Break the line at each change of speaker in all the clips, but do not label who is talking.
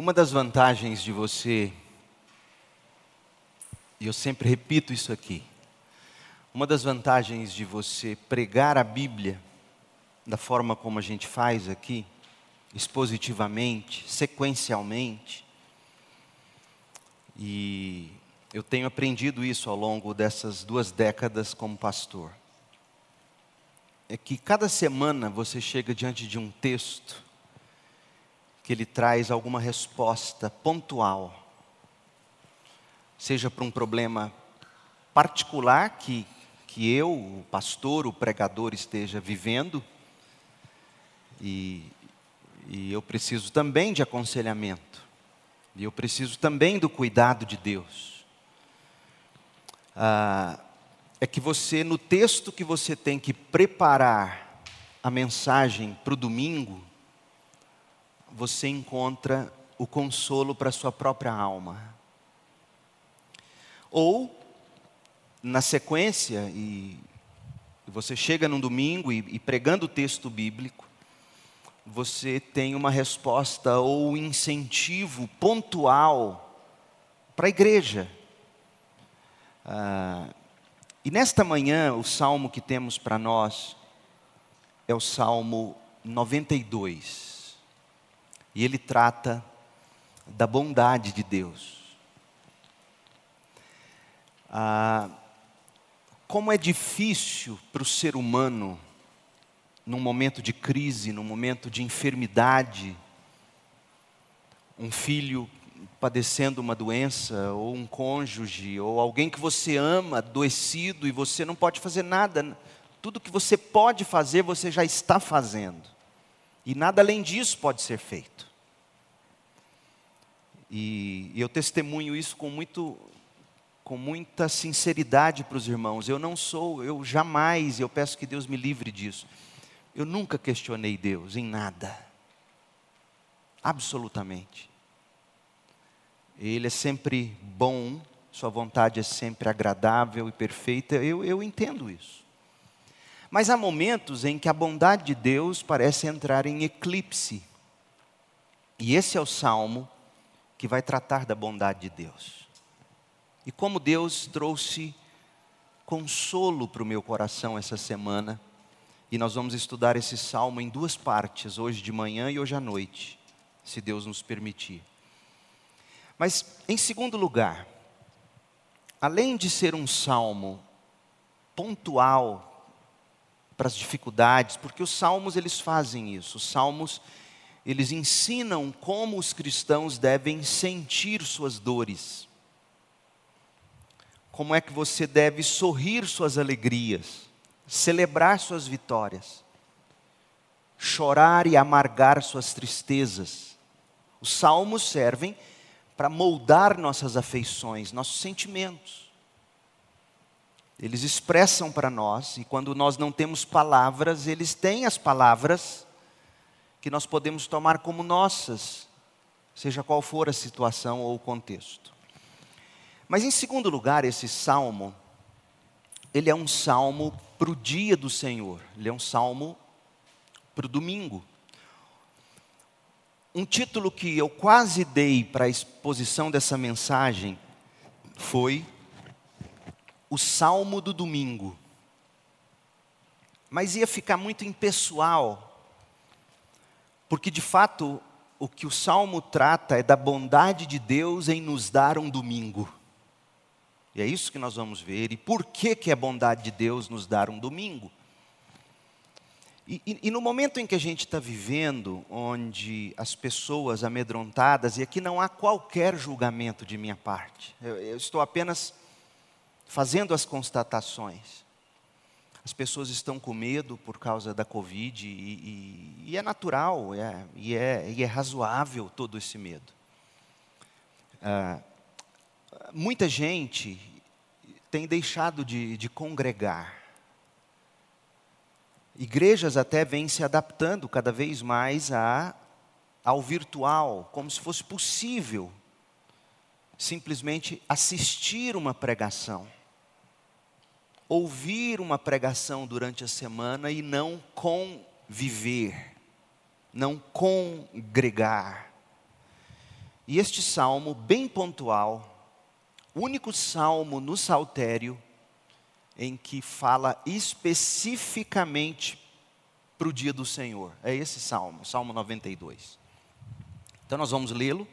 Uma das vantagens de você, e eu sempre repito isso aqui, uma das vantagens de você pregar a Bíblia da forma como a gente faz aqui, expositivamente, sequencialmente, e eu tenho aprendido isso ao longo dessas duas décadas como pastor. É que cada semana você chega diante de um texto que ele traz alguma resposta pontual, seja para um problema particular que, que eu, o pastor, o pregador, esteja vivendo, e, e eu preciso também de aconselhamento, e eu preciso também do cuidado de Deus. Ah, é que você, no texto que você tem que preparar a mensagem para o domingo, você encontra o consolo para sua própria alma. Ou, na sequência, e você chega num domingo e, e pregando o texto bíblico, você tem uma resposta ou incentivo pontual para a igreja. Ah, e nesta manhã, o salmo que temos para nós é o Salmo 92 e ele trata da bondade de Deus. Ah, como é difícil para o ser humano, num momento de crise, num momento de enfermidade, um filho padecendo uma doença, ou um cônjuge, ou alguém que você ama, adoecido, e você não pode fazer nada. Tudo que você pode fazer, você já está fazendo. E nada além disso pode ser feito. E, e eu testemunho isso com, muito, com muita sinceridade para os irmãos. Eu não sou, eu jamais, eu peço que Deus me livre disso. Eu nunca questionei Deus em nada. Absolutamente. Ele é sempre bom, Sua vontade é sempre agradável e perfeita. Eu, eu entendo isso. Mas há momentos em que a bondade de Deus parece entrar em eclipse. E esse é o salmo que vai tratar da bondade de Deus. E como Deus trouxe consolo para o meu coração essa semana, e nós vamos estudar esse salmo em duas partes, hoje de manhã e hoje à noite, se Deus nos permitir. Mas, em segundo lugar, além de ser um salmo pontual para as dificuldades, porque os salmos eles fazem isso. Os salmos eles ensinam como os cristãos devem sentir suas dores. Como é que você deve sorrir suas alegrias, celebrar suas vitórias, chorar e amargar suas tristezas. Os salmos servem para moldar nossas afeições, nossos sentimentos. Eles expressam para nós, e quando nós não temos palavras, eles têm as palavras que nós podemos tomar como nossas, seja qual for a situação ou o contexto. Mas em segundo lugar, esse salmo, ele é um salmo para o dia do Senhor, ele é um salmo para o domingo. Um título que eu quase dei para a exposição dessa mensagem foi o Salmo do Domingo. Mas ia ficar muito impessoal, porque de fato o que o Salmo trata é da bondade de Deus em nos dar um domingo. E é isso que nós vamos ver. E por que, que é bondade de Deus nos dar um domingo? E, e, e no momento em que a gente está vivendo, onde as pessoas amedrontadas, e aqui não há qualquer julgamento de minha parte, eu, eu estou apenas fazendo as constatações. As pessoas estão com medo por causa da Covid e, e, e é natural é, e, é, e é razoável todo esse medo. Ah, muita gente tem deixado de, de congregar. Igrejas até vêm se adaptando cada vez mais a, ao virtual, como se fosse possível simplesmente assistir uma pregação ouvir uma pregação durante a semana e não conviver, não congregar. E este salmo, bem pontual, único salmo no saltério em que fala especificamente para o dia do Senhor. É esse salmo, Salmo 92. Então nós vamos lê-lo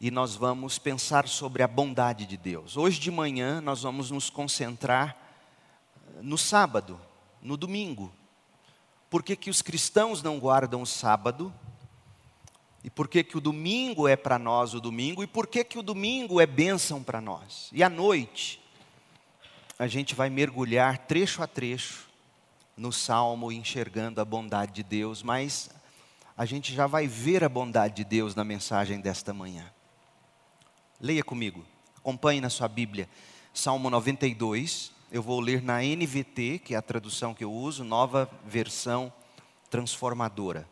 e nós vamos pensar sobre a bondade de Deus. Hoje de manhã nós vamos nos concentrar no sábado, no domingo. Por que, que os cristãos não guardam o sábado? E por que, que o domingo é para nós o domingo? E por que, que o domingo é bênção para nós? E à noite, a gente vai mergulhar trecho a trecho no salmo, enxergando a bondade de Deus, mas a gente já vai ver a bondade de Deus na mensagem desta manhã. Leia comigo, acompanhe na sua Bíblia, Salmo 92. Eu vou ler na NVT, que é a tradução que eu uso, nova versão transformadora.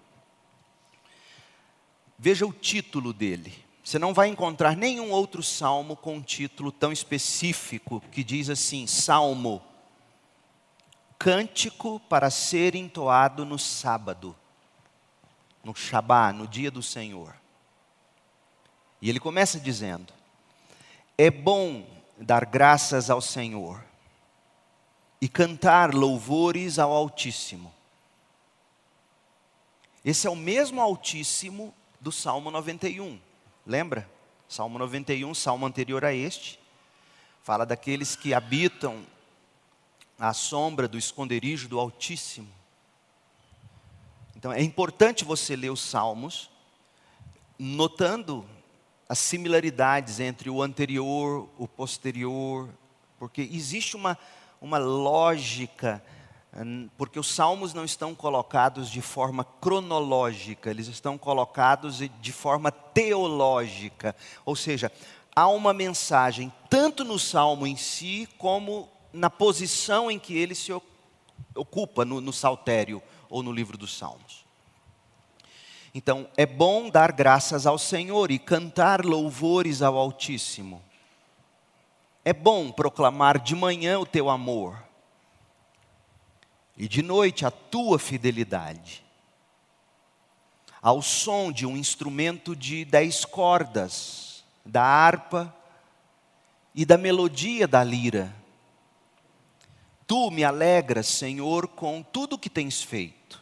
Veja o título dele. Você não vai encontrar nenhum outro salmo com um título tão específico que diz assim: Salmo, cântico para ser entoado no sábado, no Shabá, no dia do Senhor. E ele começa dizendo: É bom dar graças ao Senhor e cantar louvores ao Altíssimo. Esse é o mesmo Altíssimo do Salmo 91. Lembra? Salmo 91, salmo anterior a este, fala daqueles que habitam à sombra do esconderijo do Altíssimo. Então é importante você ler os salmos, notando as similaridades entre o anterior, o posterior, porque existe uma, uma lógica porque os salmos não estão colocados de forma cronológica, eles estão colocados de forma teológica, ou seja, há uma mensagem tanto no salmo em si, como na posição em que ele se ocupa no, no saltério ou no livro dos salmos. Então, é bom dar graças ao Senhor e cantar louvores ao Altíssimo. É bom proclamar de manhã o teu amor e de noite a tua fidelidade. Ao som de um instrumento de dez cordas, da harpa e da melodia da lira. Tu me alegras, Senhor, com tudo que tens feito.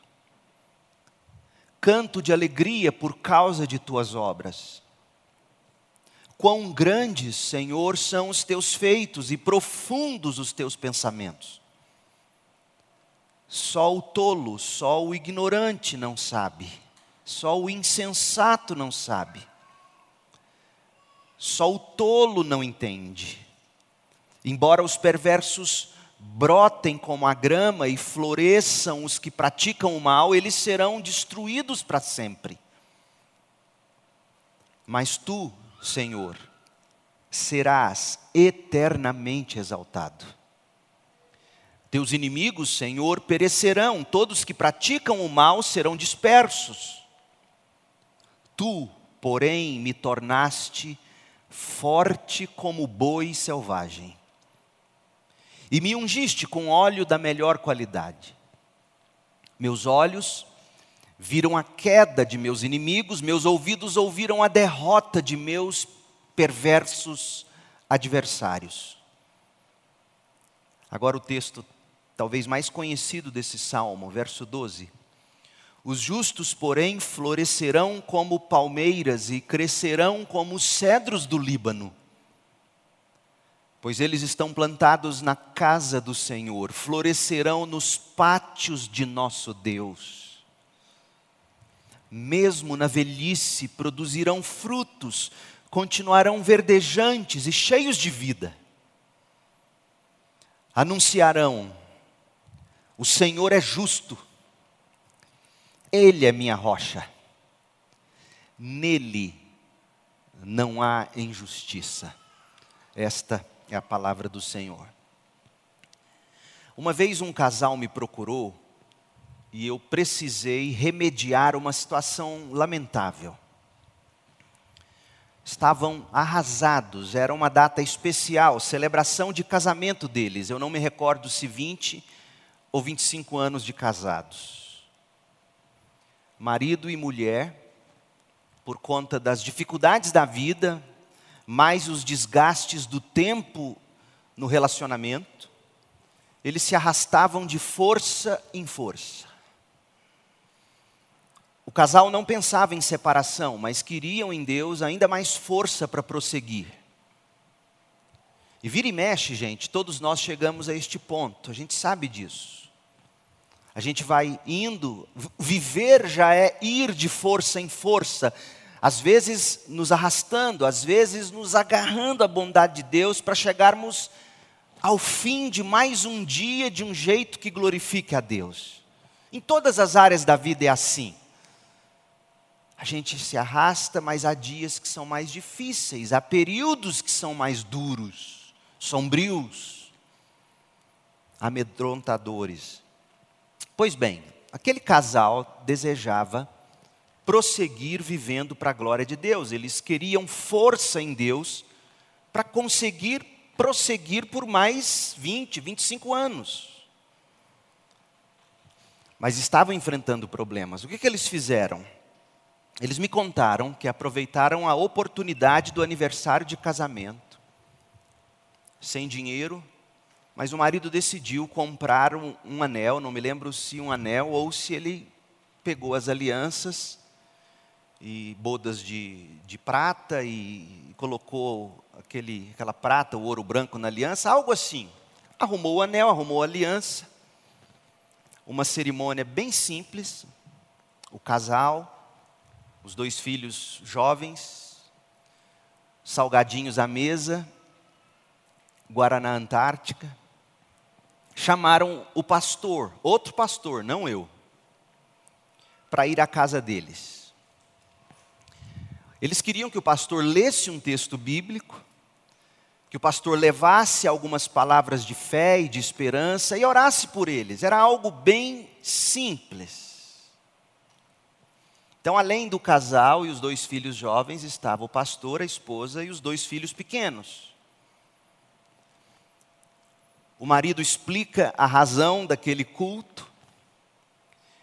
Canto de alegria por causa de tuas obras. Quão grandes, Senhor, são os teus feitos e profundos os teus pensamentos. Só o tolo, só o ignorante não sabe. Só o insensato não sabe. Só o tolo não entende. Embora os perversos brotem como a grama e floresçam os que praticam o mal, eles serão destruídos para sempre. Mas tu, Senhor, serás eternamente exaltado. Teus inimigos, Senhor, perecerão, todos que praticam o mal serão dispersos. Tu, porém, me tornaste forte como boi selvagem, e me ungiste com óleo da melhor qualidade. Meus olhos viram a queda de meus inimigos, meus ouvidos ouviram a derrota de meus perversos adversários. Agora o texto talvez mais conhecido desse salmo, verso 12. Os justos, porém, florescerão como palmeiras e crescerão como os cedros do Líbano, pois eles estão plantados na casa do Senhor, florescerão nos pátios de nosso Deus. Mesmo na velhice produzirão frutos, continuarão verdejantes e cheios de vida. Anunciarão o Senhor é justo, Ele é minha rocha, nele não há injustiça. Esta é a palavra do Senhor. Uma vez um casal me procurou e eu precisei remediar uma situação lamentável. Estavam arrasados, era uma data especial, celebração de casamento deles. Eu não me recordo se 20 ou 25 anos de casados. Marido e mulher por conta das dificuldades da vida, mais os desgastes do tempo no relacionamento, eles se arrastavam de força em força. O casal não pensava em separação, mas queriam em Deus ainda mais força para prosseguir. E vira e mexe, gente, todos nós chegamos a este ponto, a gente sabe disso. A gente vai indo, viver já é ir de força em força, às vezes nos arrastando, às vezes nos agarrando à bondade de Deus para chegarmos ao fim de mais um dia de um jeito que glorifique a Deus. Em todas as áreas da vida é assim. A gente se arrasta, mas há dias que são mais difíceis, há períodos que são mais duros, sombrios, amedrontadores. Pois bem, aquele casal desejava prosseguir vivendo para a glória de Deus, eles queriam força em Deus para conseguir prosseguir por mais 20, 25 anos. Mas estavam enfrentando problemas. O que, que eles fizeram? Eles me contaram que aproveitaram a oportunidade do aniversário de casamento, sem dinheiro, mas o marido decidiu comprar um, um, anel, não me lembro se um anel ou se ele pegou as alianças e bodas de, de prata e colocou aquele, aquela prata, o ouro branco na aliança, algo assim. Arrumou o anel, arrumou a aliança. Uma cerimônia bem simples. O casal, os dois filhos jovens, salgadinhos à mesa, Guaraná Antártica. Chamaram o pastor, outro pastor, não eu, para ir à casa deles. Eles queriam que o pastor lesse um texto bíblico, que o pastor levasse algumas palavras de fé e de esperança e orasse por eles. Era algo bem simples. Então, além do casal e os dois filhos jovens, estava o pastor, a esposa e os dois filhos pequenos. O marido explica a razão daquele culto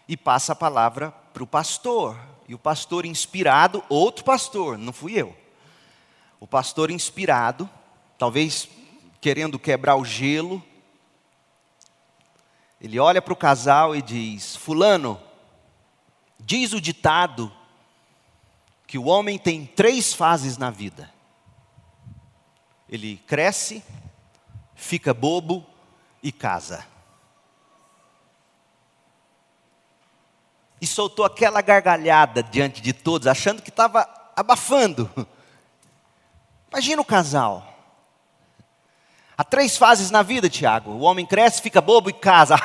e passa a palavra para o pastor. E o pastor inspirado, outro pastor, não fui eu. O pastor inspirado, talvez querendo quebrar o gelo, ele olha para o casal e diz: Fulano, Diz o ditado que o homem tem três fases na vida: ele cresce, fica bobo e casa. E soltou aquela gargalhada diante de todos, achando que estava abafando. Imagina o casal. Há três fases na vida, Tiago: o homem cresce, fica bobo e casa.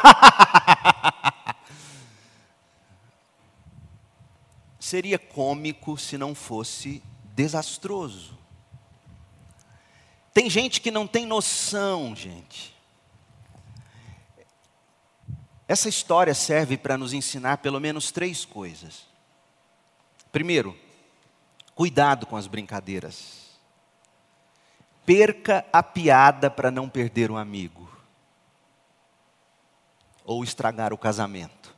seria cômico se não fosse desastroso. Tem gente que não tem noção, gente. Essa história serve para nos ensinar pelo menos três coisas. Primeiro, cuidado com as brincadeiras. Perca a piada para não perder um amigo. Ou estragar o casamento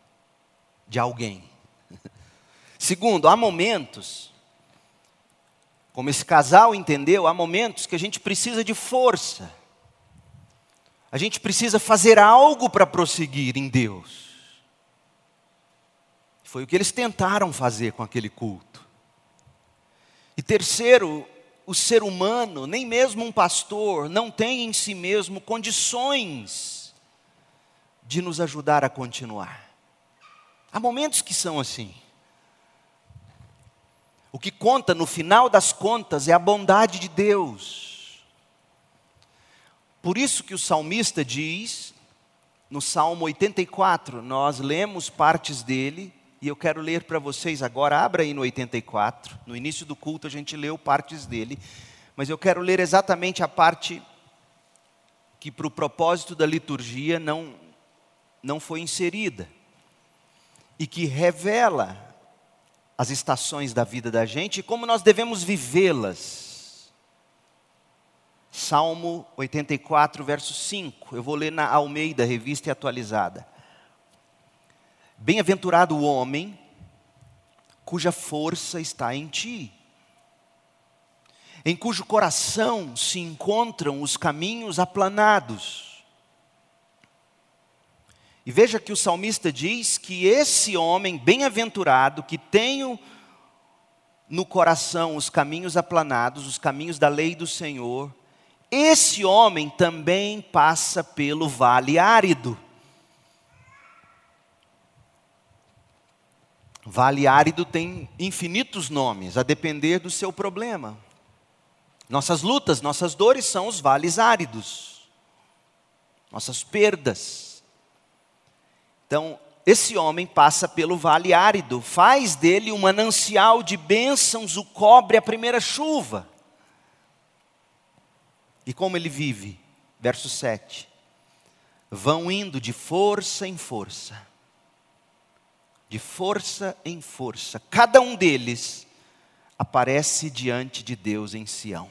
de alguém. Segundo, há momentos, como esse casal entendeu, há momentos que a gente precisa de força. A gente precisa fazer algo para prosseguir em Deus. Foi o que eles tentaram fazer com aquele culto. E terceiro, o ser humano, nem mesmo um pastor, não tem em si mesmo condições de nos ajudar a continuar. Há momentos que são assim. O que conta no final das contas é a bondade de Deus. Por isso que o salmista diz, no Salmo 84, nós lemos partes dele, e eu quero ler para vocês agora, abra aí no 84, no início do culto a gente leu partes dele, mas eu quero ler exatamente a parte que para o propósito da liturgia não, não foi inserida, e que revela as estações da vida da gente e como nós devemos vivê-las. Salmo 84, verso 5. Eu vou ler na Almeida, revista e atualizada. Bem-aventurado o homem cuja força está em ti, em cujo coração se encontram os caminhos aplanados. E veja que o salmista diz que esse homem bem-aventurado, que tem no coração os caminhos aplanados, os caminhos da lei do Senhor, esse homem também passa pelo vale árido. Vale árido tem infinitos nomes, a depender do seu problema. Nossas lutas, nossas dores são os vales áridos, nossas perdas. Então, esse homem passa pelo vale árido, faz dele um manancial de bênçãos, o cobre a primeira chuva. E como ele vive? Verso 7. Vão indo de força em força de força em força, cada um deles aparece diante de Deus em Sião.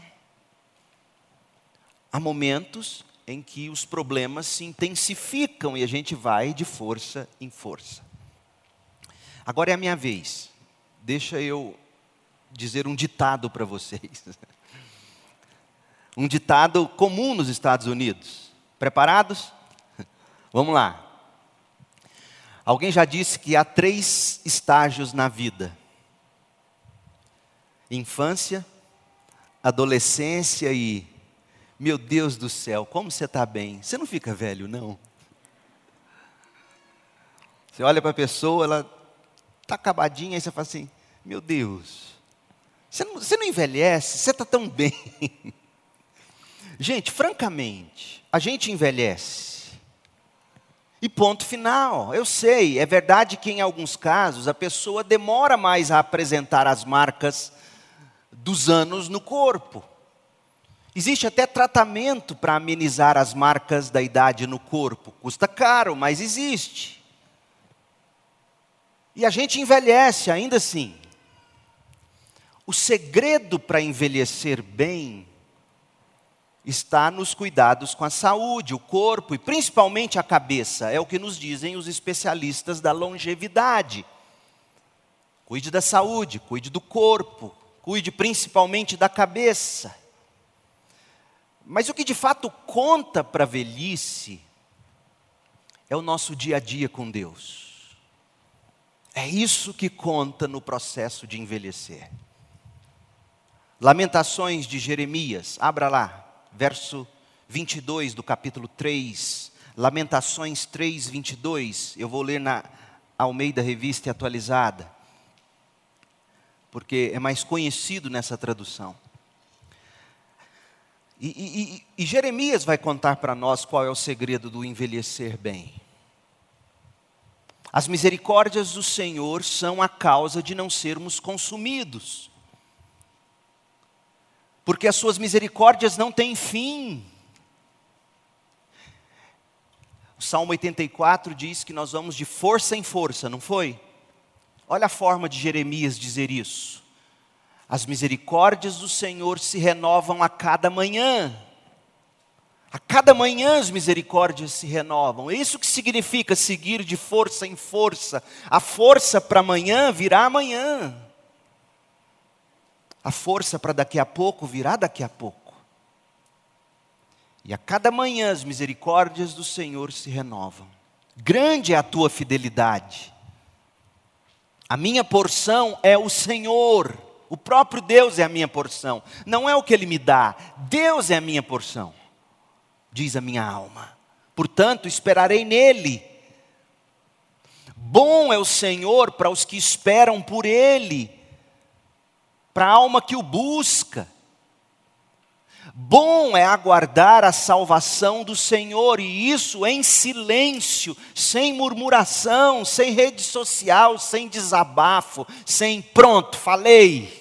Há momentos em que os problemas se intensificam e a gente vai de força em força. Agora é a minha vez. Deixa eu dizer um ditado para vocês. Um ditado comum nos Estados Unidos. Preparados? Vamos lá. Alguém já disse que há três estágios na vida: infância, adolescência e, meu Deus do céu, como você está bem? Você não fica velho, não? Você olha para a pessoa, ela está acabadinha, aí você fala assim: meu Deus, você não, você não envelhece, você está tão bem. Gente, francamente, a gente envelhece e ponto final. Eu sei, é verdade que em alguns casos a pessoa demora mais a apresentar as marcas dos anos no corpo. Existe até tratamento para amenizar as marcas da idade no corpo. Custa caro, mas existe. E a gente envelhece ainda assim. O segredo para envelhecer bem está nos cuidados com a saúde, o corpo e principalmente a cabeça, é o que nos dizem os especialistas da longevidade. Cuide da saúde, cuide do corpo, cuide principalmente da cabeça. Mas o que de fato conta para a velhice é o nosso dia a dia com Deus. É isso que conta no processo de envelhecer. Lamentações de Jeremias, abra lá, verso 22 do capítulo 3, Lamentações 3, 22. Eu vou ler na Almeida Revista Atualizada, porque é mais conhecido nessa tradução. E, e, e, Jeremias vai contar para nós qual é o segredo do envelhecer bem. As misericórdias do Senhor são a causa de não sermos consumidos porque as suas misericórdias não têm fim. O Salmo 84 diz que nós vamos de força em força, não foi? Olha a forma de Jeremias dizer isso. As misericórdias do Senhor se renovam a cada manhã. A cada manhã as misericórdias se renovam. É isso que significa seguir de força em força. A força para amanhã virá amanhã. A força para daqui a pouco virá daqui a pouco. E a cada manhã as misericórdias do Senhor se renovam. Grande é a tua fidelidade. A minha porção é o Senhor. O próprio Deus é a minha porção. Não é o que Ele me dá. Deus é a minha porção. Diz a minha alma. Portanto, esperarei nele. Bom é o Senhor para os que esperam por Ele para a alma que o busca. Bom é aguardar a salvação do Senhor, e isso em silêncio, sem murmuração, sem rede social, sem desabafo, sem pronto, falei.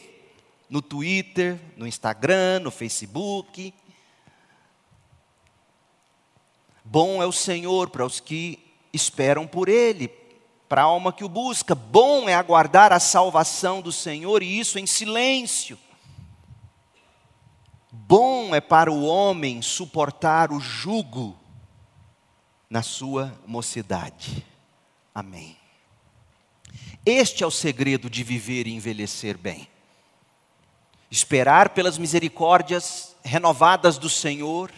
No Twitter, no Instagram, no Facebook. Bom é o Senhor para os que esperam por Ele, para a alma que o busca. Bom é aguardar a salvação do Senhor e isso em silêncio. Bom é para o homem suportar o jugo na sua mocidade. Amém. Este é o segredo de viver e envelhecer bem. Esperar pelas misericórdias renovadas do Senhor,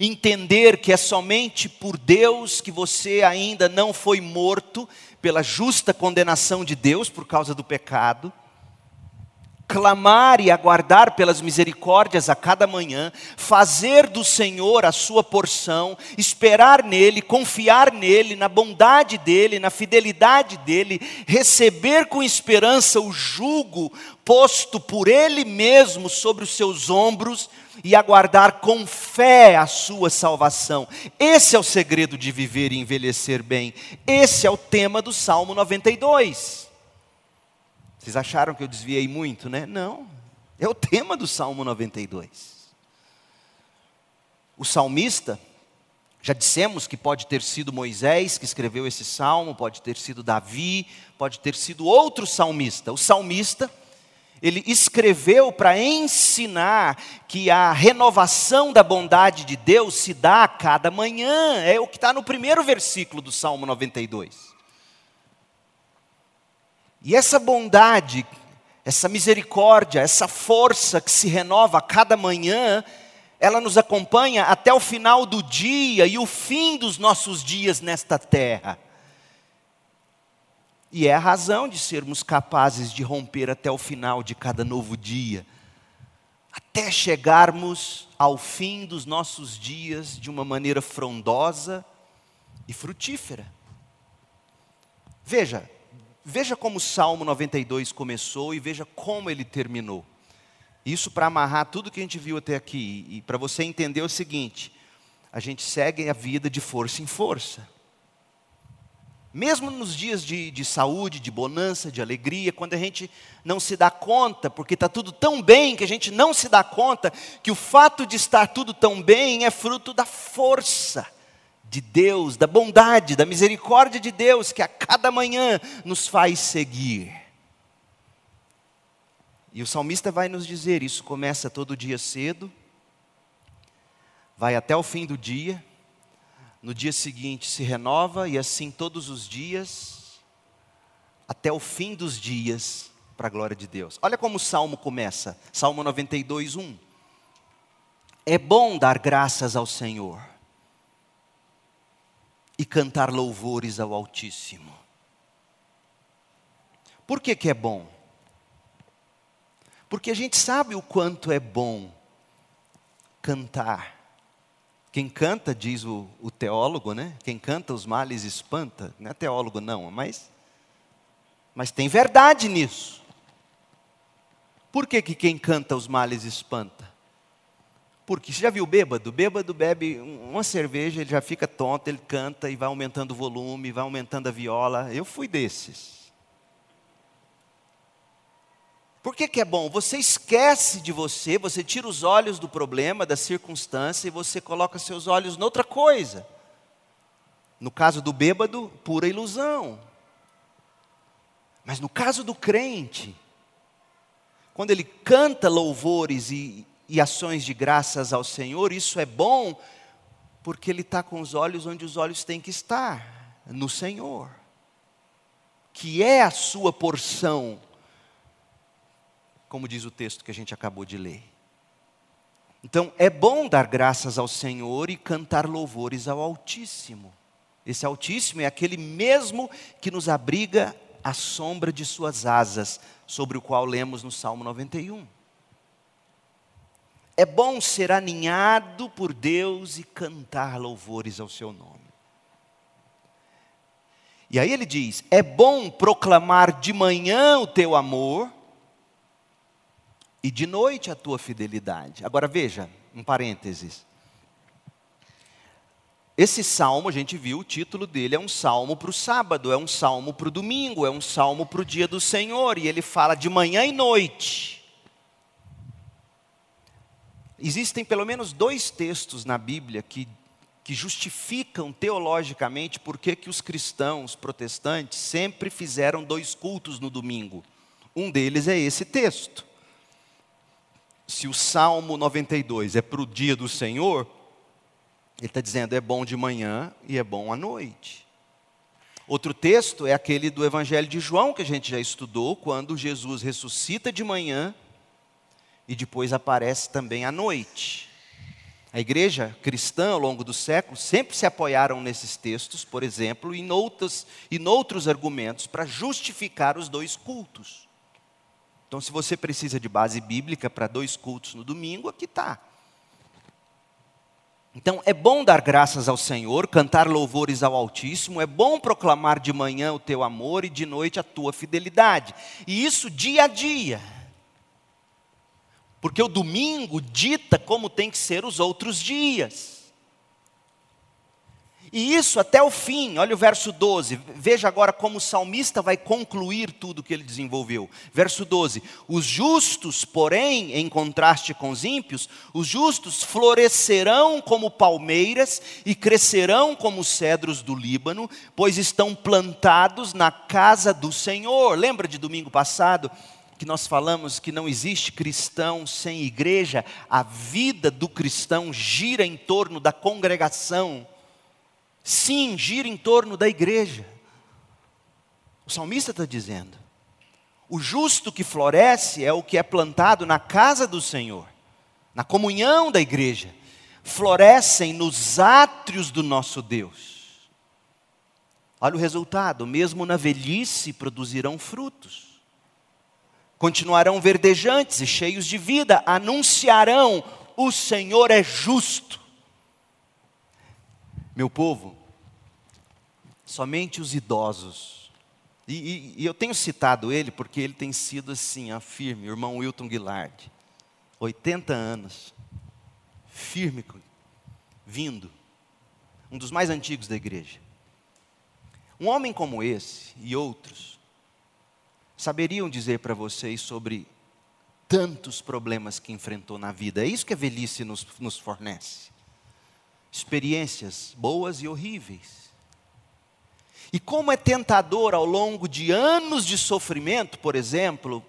entender que é somente por Deus que você ainda não foi morto pela justa condenação de Deus por causa do pecado. Clamar e aguardar pelas misericórdias a cada manhã, fazer do Senhor a sua porção, esperar nele, confiar nele, na bondade dele, na fidelidade dele, receber com esperança o jugo posto por ele mesmo sobre os seus ombros e aguardar com fé a sua salvação. Esse é o segredo de viver e envelhecer bem. Esse é o tema do Salmo 92. Vocês acharam que eu desviei muito, né? Não. É o tema do Salmo 92. O salmista, já dissemos que pode ter sido Moisés que escreveu esse salmo, pode ter sido Davi, pode ter sido outro salmista. O salmista, ele escreveu para ensinar que a renovação da bondade de Deus se dá a cada manhã, é o que está no primeiro versículo do Salmo 92. E essa bondade, essa misericórdia, essa força que se renova a cada manhã, ela nos acompanha até o final do dia e o fim dos nossos dias nesta terra. E é a razão de sermos capazes de romper até o final de cada novo dia, até chegarmos ao fim dos nossos dias de uma maneira frondosa e frutífera. Veja, Veja como o Salmo 92 começou e veja como ele terminou. Isso para amarrar tudo que a gente viu até aqui. E para você entender o seguinte: a gente segue a vida de força em força. Mesmo nos dias de, de saúde, de bonança, de alegria, quando a gente não se dá conta, porque está tudo tão bem que a gente não se dá conta que o fato de estar tudo tão bem é fruto da força de Deus, da bondade, da misericórdia de Deus que a cada manhã nos faz seguir. E o salmista vai nos dizer: isso começa todo dia cedo, vai até o fim do dia, no dia seguinte se renova e assim todos os dias, até o fim dos dias, para a glória de Deus. Olha como o salmo começa, Salmo 92, 1. É bom dar graças ao Senhor e cantar louvores ao Altíssimo. Por que, que é bom? Porque a gente sabe o quanto é bom cantar. Quem canta, diz o, o, teólogo, né? Quem canta os males espanta. Não é teólogo, não, mas, mas tem verdade nisso. Por que, que quem canta os males espanta? Porque você já viu bêbado? Bêbado bebe uma cerveja, ele já fica tonto, ele canta e vai aumentando o volume, vai aumentando a viola. Eu fui desses. Por que, que é bom? Você esquece de você, você tira os olhos do problema, da circunstância e você coloca seus olhos noutra coisa. No caso do bêbado, pura ilusão. Mas no caso do crente, quando ele canta louvores e, e ações de graças ao Senhor, isso é bom, porque ele está com os olhos onde os olhos têm que estar no Senhor, que é a sua porção, como diz o texto que a gente acabou de ler. Então, é bom dar graças ao Senhor e cantar louvores ao Altíssimo. Esse Altíssimo é aquele mesmo que nos abriga à sombra de Suas asas, sobre o qual lemos no Salmo 91. É bom ser aninhado por Deus e cantar louvores ao seu nome. E aí ele diz: é bom proclamar de manhã o teu amor e de noite a tua fidelidade. Agora veja, um parênteses. Esse salmo, a gente viu, o título dele é um salmo para o sábado, é um salmo para o domingo, é um salmo para o dia do Senhor, e ele fala de manhã e noite. Existem pelo menos dois textos na Bíblia que, que justificam teologicamente por que, os cristãos protestantes sempre fizeram dois cultos no domingo. Um deles é esse texto. Se o Salmo 92 é para o dia do Senhor, ele está dizendo é bom de manhã e é bom à noite. Outro texto é aquele do Evangelho de João, que a gente já estudou, quando Jesus ressuscita de manhã e depois aparece também à noite. A igreja cristã, ao longo dos séculos, sempre se apoiaram nesses textos, por exemplo, e em outros, argumentos para justificar os dois cultos. Então, se você precisa de base bíblica para dois cultos no domingo, aqui está. Então é bom dar graças ao Senhor, cantar louvores ao Altíssimo, é bom proclamar de manhã o teu amor e de noite a tua fidelidade. E isso dia a dia. Porque o domingo dita como tem que ser os outros dias. E isso até o fim, olha o verso 12. Veja agora como o salmista vai concluir tudo que ele desenvolveu. Verso 12: Os justos, porém, em contraste com os ímpios, os justos florescerão como palmeiras e crescerão como os cedros do Líbano, pois estão plantados na casa do Senhor. Lembra de domingo passado? que nós falamos que não existe cristão sem igreja, a vida do cristão gira em torno da congregação Sim, gira em torno da igreja. O salmista está dizendo: o justo que floresce é o que é plantado na casa do Senhor, na comunhão da igreja, florescem nos átrios do nosso Deus. Olha o resultado: mesmo na velhice produzirão frutos, continuarão verdejantes e cheios de vida, anunciarão: o Senhor é justo. Meu povo, somente os idosos. E, e, e, eu tenho citado ele porque ele tem sido assim, a firme, o irmão Wilton Guilard, 80 anos, firme, vindo, um dos mais antigos da igreja. Um homem como esse e outros saberiam dizer para vocês sobre tantos problemas que enfrentou na vida. É isso que a velhice nos, nos fornece. Experiências boas e horríveis e como é tentador ao longo de anos de sofrimento, por exemplo,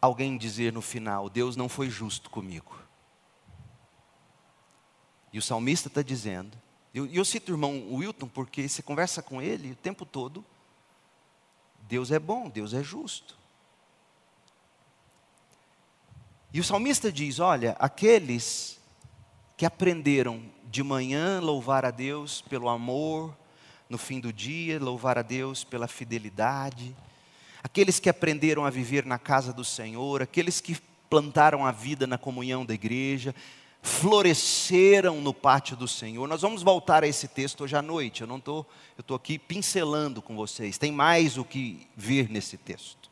alguém dizer no final: Deus não foi justo comigo. E o salmista está dizendo, e eu, eu cito o irmão Wilton porque você conversa com ele o tempo todo. Deus é bom, Deus é justo. E o salmista diz: olha, aqueles que aprenderam de manhã louvar a Deus pelo amor, no fim do dia, louvar a Deus pela fidelidade. Aqueles que aprenderam a viver na casa do Senhor, aqueles que plantaram a vida na comunhão da igreja, floresceram no pátio do Senhor. Nós vamos voltar a esse texto hoje à noite. Eu não estou, eu estou aqui pincelando com vocês. Tem mais o que ver nesse texto.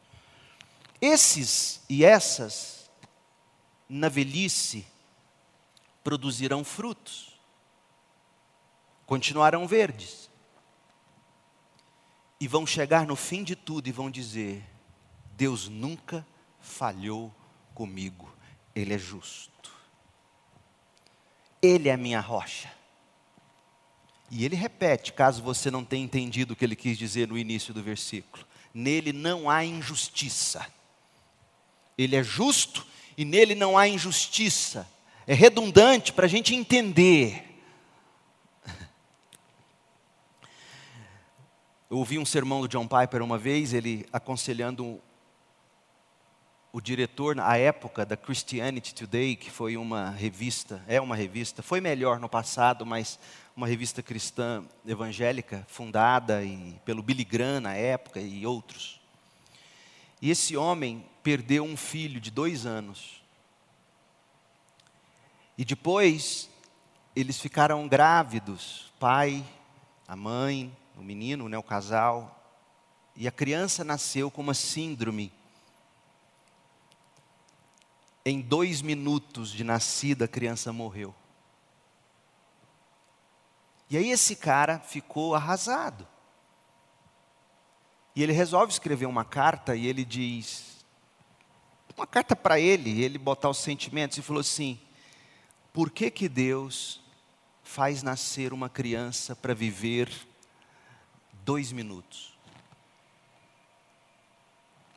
Esses e essas, na velhice, produzirão frutos, continuarão verdes e vão chegar no fim de tudo e vão dizer: Deus nunca falhou comigo, Ele é justo. Ele é a minha rocha. E ele repete, caso você não tenha entendido o que ele quis dizer no início do versículo: Nele não há injustiça. Ele é justo e nele não há injustiça. É redundante para a gente entender. Eu ouvi um sermão do John Piper uma vez, ele aconselhando o diretor na época da Christianity Today, que foi uma revista, é uma revista, foi melhor no passado, mas uma revista cristã evangélica fundada e, pelo Billy Graham na época e outros. E esse homem perdeu um filho de dois anos. E depois eles ficaram grávidos, pai, a mãe, o menino, né, o casal, e a criança nasceu com uma síndrome. Em dois minutos de nascida, a criança morreu. E aí esse cara ficou arrasado. E ele resolve escrever uma carta e ele diz, uma carta para ele, ele botar os sentimentos e falou assim: por que que Deus faz nascer uma criança para viver dois minutos.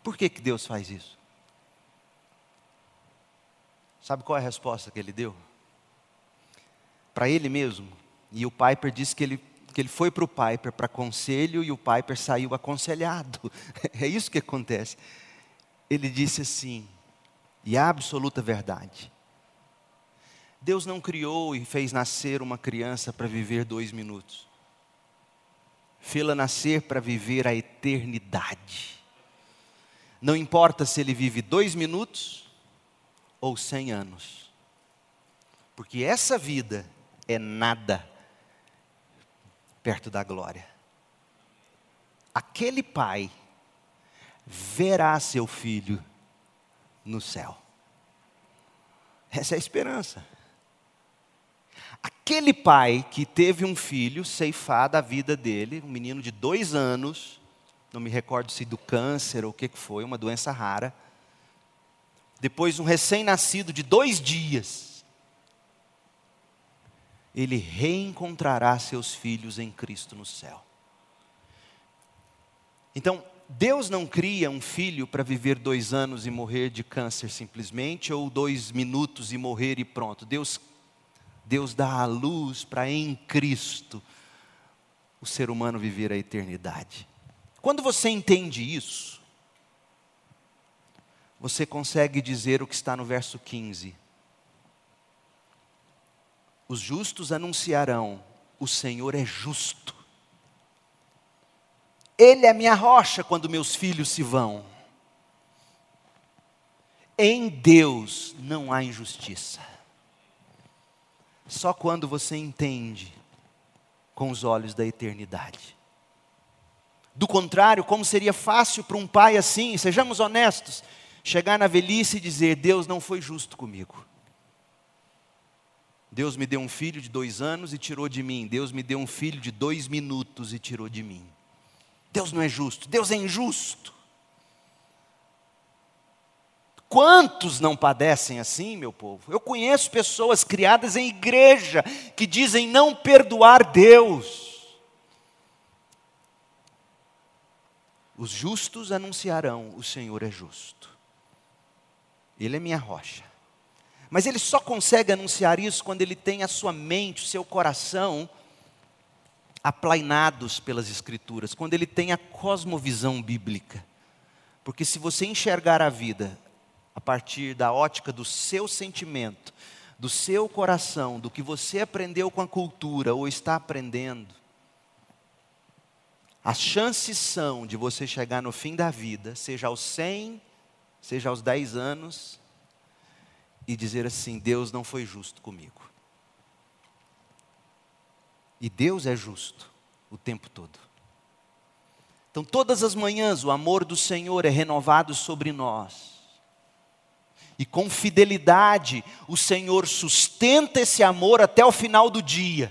Por que, que Deus faz isso? Sabe qual é a resposta que ele deu? Para ele mesmo. E o Piper disse que ele que ele foi para o Piper para conselho e o Piper saiu aconselhado. É isso que acontece. Ele disse assim, e a absoluta verdade: Deus não criou e fez nascer uma criança para viver dois minutos. Fê-la nascer para viver a eternidade. Não importa se ele vive dois minutos ou cem anos, porque essa vida é nada perto da glória. Aquele pai verá seu filho no céu. Essa é a esperança. Aquele pai que teve um filho ceifado a vida dele, um menino de dois anos, não me recordo se do câncer ou o que foi, uma doença rara. Depois, um recém-nascido de dois dias, ele reencontrará seus filhos em Cristo no céu. Então, Deus não cria um filho para viver dois anos e morrer de câncer simplesmente, ou dois minutos e morrer e pronto. Deus Deus dá a luz para em Cristo o ser humano viver a eternidade. Quando você entende isso, você consegue dizer o que está no verso 15. Os justos anunciarão: o Senhor é justo. Ele é minha rocha quando meus filhos se vão. Em Deus não há injustiça só quando você entende com os olhos da eternidade. Do contrário, como seria fácil para um pai assim, sejamos honestos, chegar na velhice e dizer: Deus não foi justo comigo. Deus me deu um filho de dois anos e tirou de mim. Deus me deu um filho de dois minutos e tirou de mim. Deus não é justo, Deus é injusto. Quantos não padecem assim, meu povo? Eu conheço pessoas criadas em igreja que dizem não perdoar Deus. Os justos anunciarão: o Senhor é justo. Ele é minha rocha. Mas ele só consegue anunciar isso quando ele tem a sua mente, o seu coração aplainados pelas Escrituras, quando ele tem a cosmovisão bíblica. Porque se você enxergar a vida a partir da ótica do seu sentimento, do seu coração, do que você aprendeu com a cultura ou está aprendendo, as chances são de você chegar no fim da vida, seja aos 100, seja aos 10 anos, e dizer assim: Deus não foi justo comigo. E Deus é justo o tempo todo. Então, todas as manhãs, o amor do Senhor é renovado sobre nós e com fidelidade o Senhor sustenta esse amor até o final do dia.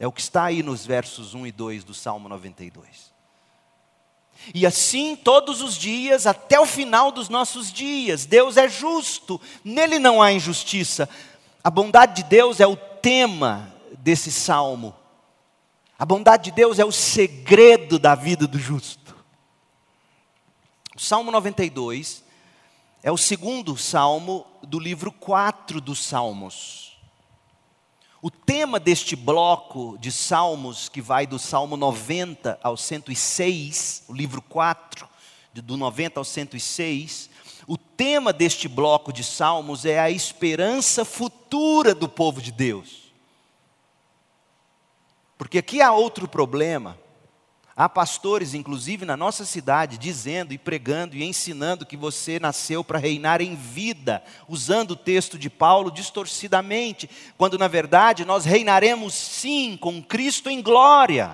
É o que está aí nos versos 1 e 2 do Salmo 92. E assim todos os dias, até o final dos nossos dias, Deus é justo, nele não há injustiça. A bondade de Deus é o tema desse salmo. A bondade de Deus é o segredo da vida do justo. O Salmo 92 é o segundo salmo do livro 4 dos Salmos. O tema deste bloco de salmos, que vai do Salmo 90 ao 106, o livro 4, do 90 ao 106, o tema deste bloco de salmos é a esperança futura do povo de Deus. Porque aqui há outro problema. Há pastores, inclusive na nossa cidade, dizendo e pregando e ensinando que você nasceu para reinar em vida, usando o texto de Paulo distorcidamente, quando na verdade nós reinaremos sim com Cristo em glória.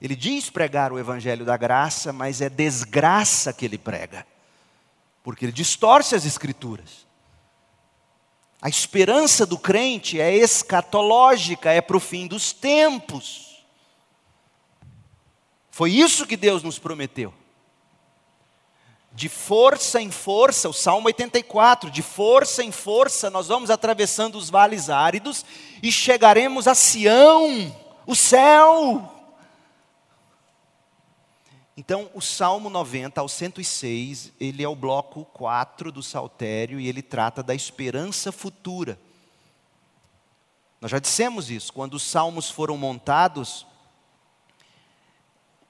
Ele diz pregar o evangelho da graça, mas é desgraça que ele prega, porque ele distorce as escrituras. A esperança do crente é escatológica, é para o fim dos tempos. Foi isso que Deus nos prometeu. De força em força, o Salmo 84, de força em força, nós vamos atravessando os vales áridos e chegaremos a Sião, o céu. Então, o Salmo 90 ao 106, ele é o bloco 4 do saltério e ele trata da esperança futura. Nós já dissemos isso, quando os salmos foram montados,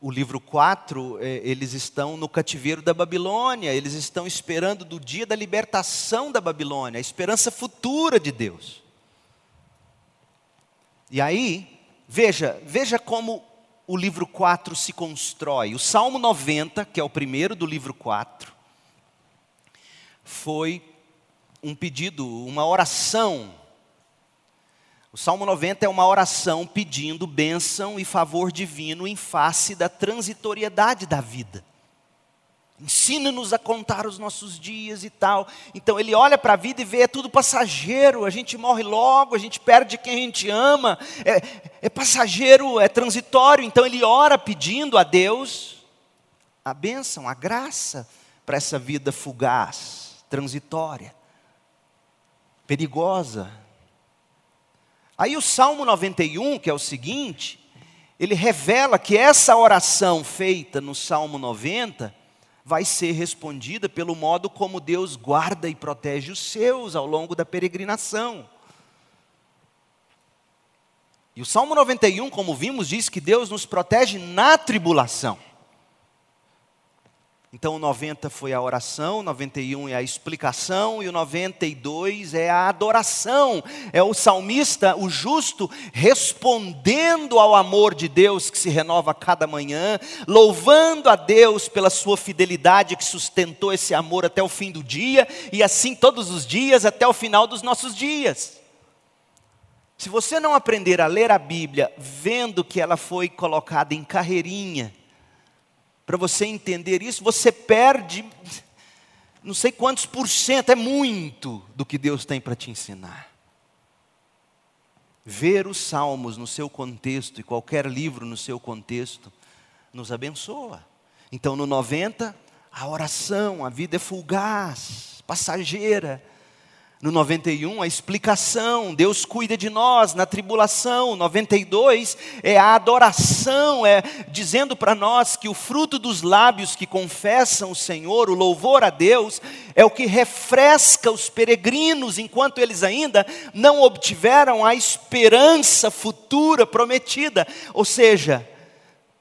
o livro 4, eh, eles estão no cativeiro da Babilônia, eles estão esperando do dia da libertação da Babilônia, a esperança futura de Deus. E aí, veja, veja como o livro 4 se constrói. O Salmo 90, que é o primeiro do livro 4, foi um pedido, uma oração. O Salmo 90 é uma oração pedindo bênção e favor divino em face da transitoriedade da vida. Ensina-nos a contar os nossos dias e tal. Então ele olha para a vida e vê é tudo passageiro. A gente morre logo, a gente perde quem a gente ama. É, é passageiro, é transitório. Então ele ora pedindo a Deus a bênção, a graça para essa vida fugaz, transitória, perigosa. Aí o Salmo 91, que é o seguinte, ele revela que essa oração feita no Salmo 90 vai ser respondida pelo modo como Deus guarda e protege os seus ao longo da peregrinação. E o Salmo 91, como vimos, diz que Deus nos protege na tribulação. Então o 90 foi a oração, o 91 é a explicação e o 92 é a adoração. É o salmista, o justo, respondendo ao amor de Deus que se renova a cada manhã, louvando a Deus pela sua fidelidade que sustentou esse amor até o fim do dia e assim todos os dias até o final dos nossos dias. Se você não aprender a ler a Bíblia vendo que ela foi colocada em carreirinha, para você entender isso, você perde não sei quantos por cento, é muito do que Deus tem para te ensinar. Ver os salmos no seu contexto e qualquer livro no seu contexto nos abençoa. Então, no 90, a oração, a vida é fugaz, passageira no 91, a explicação, Deus cuida de nós na tribulação. 92 é a adoração, é dizendo para nós que o fruto dos lábios que confessam o Senhor, o louvor a Deus, é o que refresca os peregrinos enquanto eles ainda não obtiveram a esperança futura prometida. Ou seja,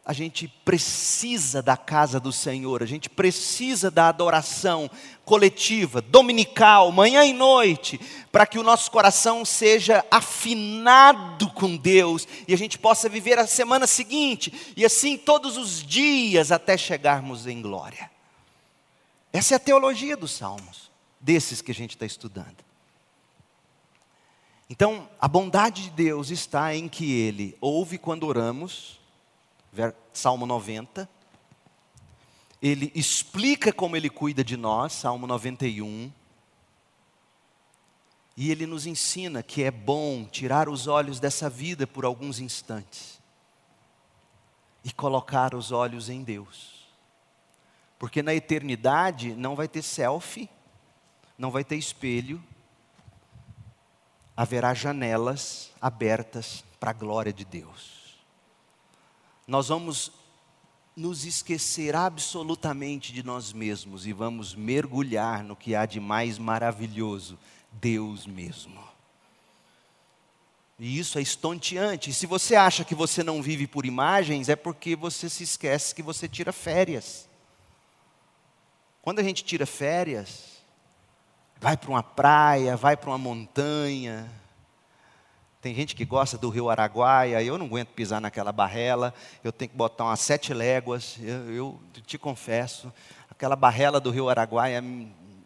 a gente precisa da casa do Senhor, a gente precisa da adoração coletiva, dominical, manhã e noite, para que o nosso coração seja afinado com Deus e a gente possa viver a semana seguinte e assim todos os dias até chegarmos em glória. Essa é a teologia dos Salmos, desses que a gente está estudando. Então, a bondade de Deus está em que Ele ouve quando oramos, Salmo 90. Ele explica como ele cuida de nós, Salmo 91. E ele nos ensina que é bom tirar os olhos dessa vida por alguns instantes e colocar os olhos em Deus. Porque na eternidade não vai ter selfie, não vai ter espelho, haverá janelas abertas para a glória de Deus nós vamos nos esquecer absolutamente de nós mesmos e vamos mergulhar no que há de mais maravilhoso, Deus mesmo. E isso é estonteante. E se você acha que você não vive por imagens, é porque você se esquece que você tira férias. Quando a gente tira férias, vai para uma praia, vai para uma montanha, tem gente que gosta do rio Araguaia, eu não aguento pisar naquela barrela, eu tenho que botar umas sete léguas, eu, eu te confesso, aquela barrela do rio Araguaia,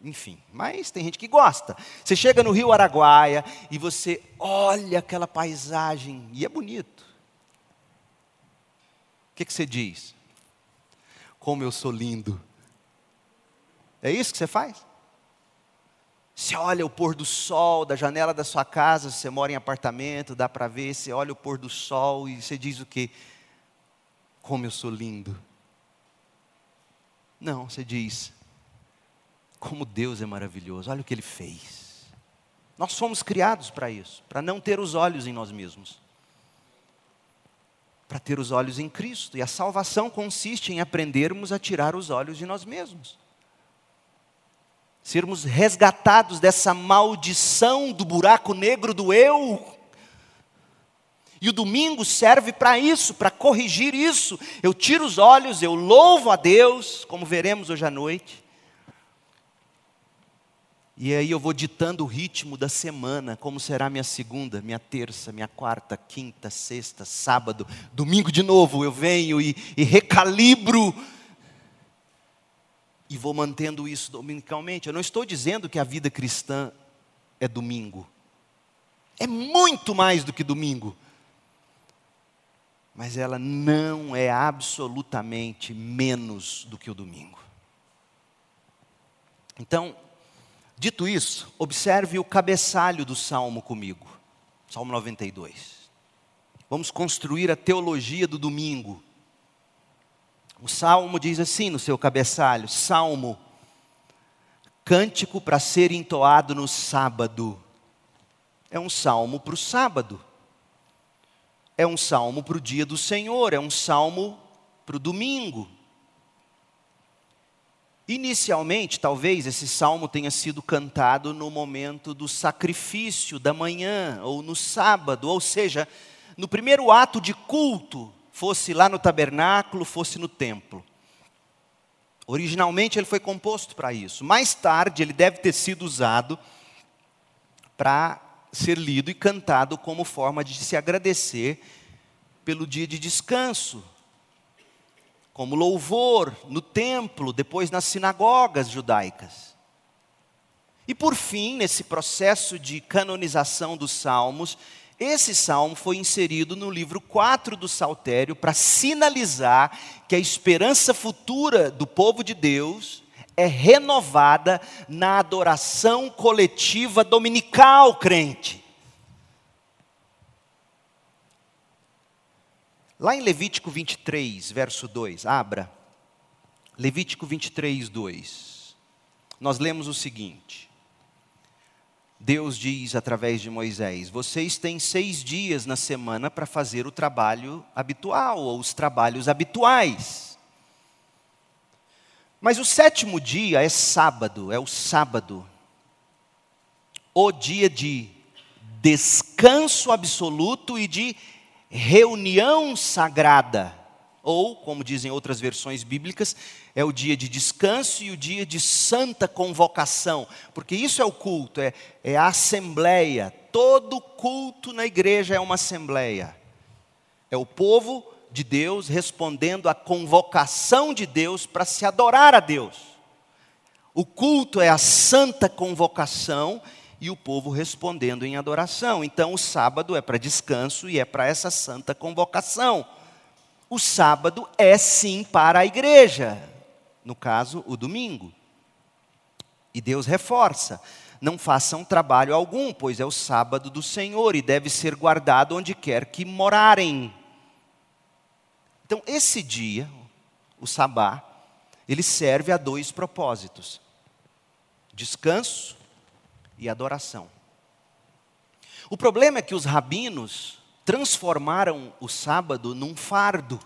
enfim, mas tem gente que gosta. Você chega no rio Araguaia e você olha aquela paisagem, e é bonito. O que, que você diz? Como eu sou lindo. É isso que você faz? Você olha o pôr do sol da janela da sua casa, você mora em apartamento, dá para ver, você olha o pôr do sol e você diz o quê? Como eu sou lindo. Não, você diz, como Deus é maravilhoso, olha o que Ele fez. Nós fomos criados para isso, para não ter os olhos em nós mesmos, para ter os olhos em Cristo. E a salvação consiste em aprendermos a tirar os olhos de nós mesmos sermos resgatados dessa maldição do buraco negro do eu, E o domingo serve para isso, para corrigir isso. Eu tiro os olhos, eu louvo a Deus, como veremos hoje à noite. E aí eu vou ditando o ritmo da semana, como será minha segunda, minha terça, minha quarta, quinta, sexta, sábado, domingo de novo. Eu venho e, e recalibro. E vou mantendo isso dominicalmente. Eu não estou dizendo que a vida cristã é domingo. É muito mais do que domingo mas ela não é absolutamente menos do que o domingo. Então, dito isso, observe o cabeçalho do salmo comigo, Salmo 92. Vamos construir a teologia do domingo. O salmo diz assim no seu cabeçalho: Salmo, cântico para ser entoado no sábado. É um salmo para o sábado é um salmo para o dia do Senhor, é um salmo para o domingo. Inicialmente, talvez esse salmo tenha sido cantado no momento do sacrifício da manhã, ou no sábado, ou seja, no primeiro ato de culto, fosse lá no tabernáculo, fosse no templo. Originalmente ele foi composto para isso. Mais tarde ele deve ter sido usado para ser lido e cantado como forma de se agradecer pelo dia de descanso, como louvor no templo, depois nas sinagogas judaicas. E por fim, nesse processo de canonização dos salmos, esse salmo foi inserido no livro 4 do Saltério para sinalizar que a esperança futura do povo de Deus é renovada na adoração coletiva dominical crente. Lá em Levítico 23, verso 2, abra. Levítico 23, 2. Nós lemos o seguinte: Deus diz através de Moisés: Vocês têm seis dias na semana para fazer o trabalho habitual, ou os trabalhos habituais. Mas o sétimo dia é sábado, é o sábado, o dia de descanso absoluto e de reunião sagrada. Ou, como dizem outras versões bíblicas, é o dia de descanso e o dia de santa convocação, porque isso é o culto, é, é a assembleia. Todo culto na igreja é uma assembleia. É o povo de Deus, respondendo à convocação de Deus para se adorar a Deus. O culto é a santa convocação e o povo respondendo em adoração. Então, o sábado é para descanso e é para essa santa convocação. O sábado é sim para a igreja, no caso, o domingo. E Deus reforça: não façam trabalho algum, pois é o sábado do Senhor e deve ser guardado onde quer que morarem. Então, esse dia, o sabá, ele serve a dois propósitos: descanso e adoração. O problema é que os rabinos transformaram o sábado num fardo.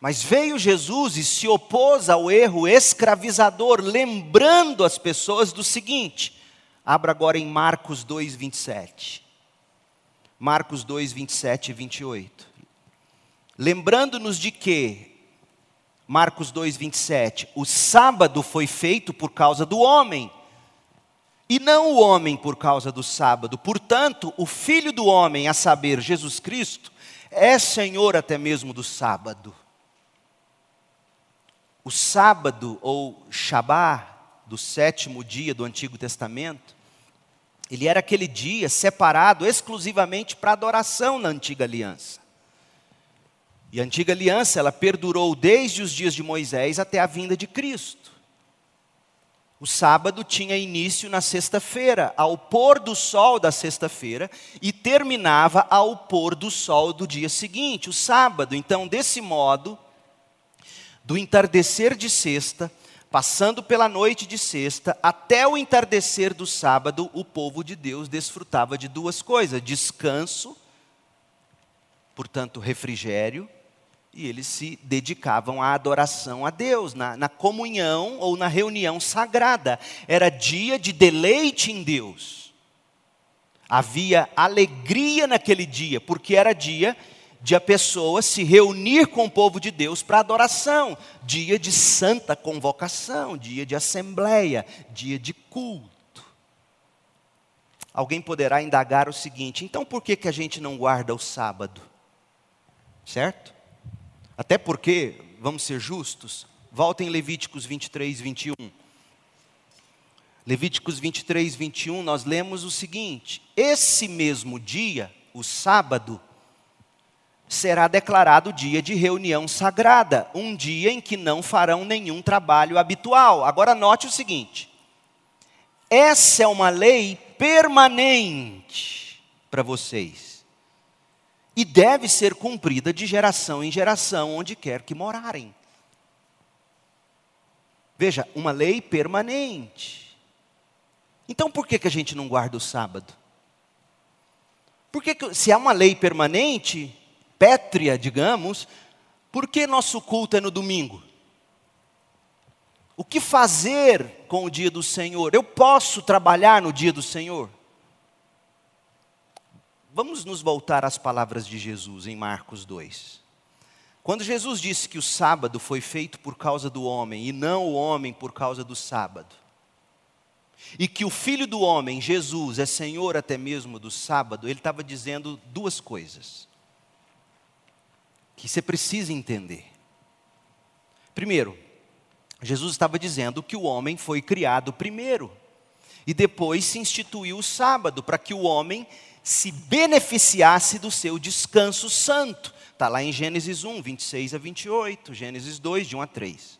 Mas veio Jesus e se opôs ao erro escravizador, lembrando as pessoas do seguinte: abra agora em Marcos 2, 27. Marcos 2, 27 e 28 lembrando-nos de que, Marcos 2, 27, o sábado foi feito por causa do homem, e não o homem por causa do sábado. Portanto, o Filho do homem, a saber, Jesus Cristo, é Senhor até mesmo do sábado. O sábado, ou Shabá, do sétimo dia do Antigo Testamento, ele era aquele dia separado exclusivamente para adoração na antiga aliança. E a antiga aliança, ela perdurou desde os dias de Moisés até a vinda de Cristo. O sábado tinha início na sexta-feira, ao pôr do sol da sexta-feira, e terminava ao pôr do sol do dia seguinte, o sábado. Então, desse modo, do entardecer de sexta, passando pela noite de sexta, até o entardecer do sábado, o povo de Deus desfrutava de duas coisas: descanso, portanto, refrigério, e eles se dedicavam à adoração a Deus, na, na, comunhão ou na reunião sagrada. Era dia de deleite em Deus. Havia alegria naquele dia, porque era dia de a pessoa se reunir com o povo de Deus para adoração, dia de santa convocação, dia de assembleia, dia de culto. Alguém poderá indagar o seguinte: então por que, que a gente não guarda o sábado? Certo? Até porque, vamos ser justos, voltem em Levíticos 23, 21. Levíticos 23, 21, nós lemos o seguinte: esse mesmo dia, o sábado, será declarado dia de reunião sagrada, um dia em que não farão nenhum trabalho habitual. Agora note o seguinte: essa é uma lei permanente para vocês e deve ser cumprida de geração em geração, onde quer que morarem. Veja, uma lei permanente. Então por que, que a gente não guarda o sábado? Porque se há uma lei permanente, pétrea, digamos, por que nosso culto é no domingo? O que fazer com o dia do Senhor? Eu posso trabalhar no dia do Senhor? Vamos nos voltar às palavras de Jesus em Marcos 2. Quando Jesus disse que o sábado foi feito por causa do homem e não o homem por causa do sábado, e que o filho do homem, Jesus, é senhor até mesmo do sábado, ele estava dizendo duas coisas que você precisa entender. Primeiro, Jesus estava dizendo que o homem foi criado primeiro e depois se instituiu o sábado para que o homem se beneficiasse do seu descanso santo. Está lá em Gênesis 1, 26 a 28, Gênesis 2, de 1 a 3.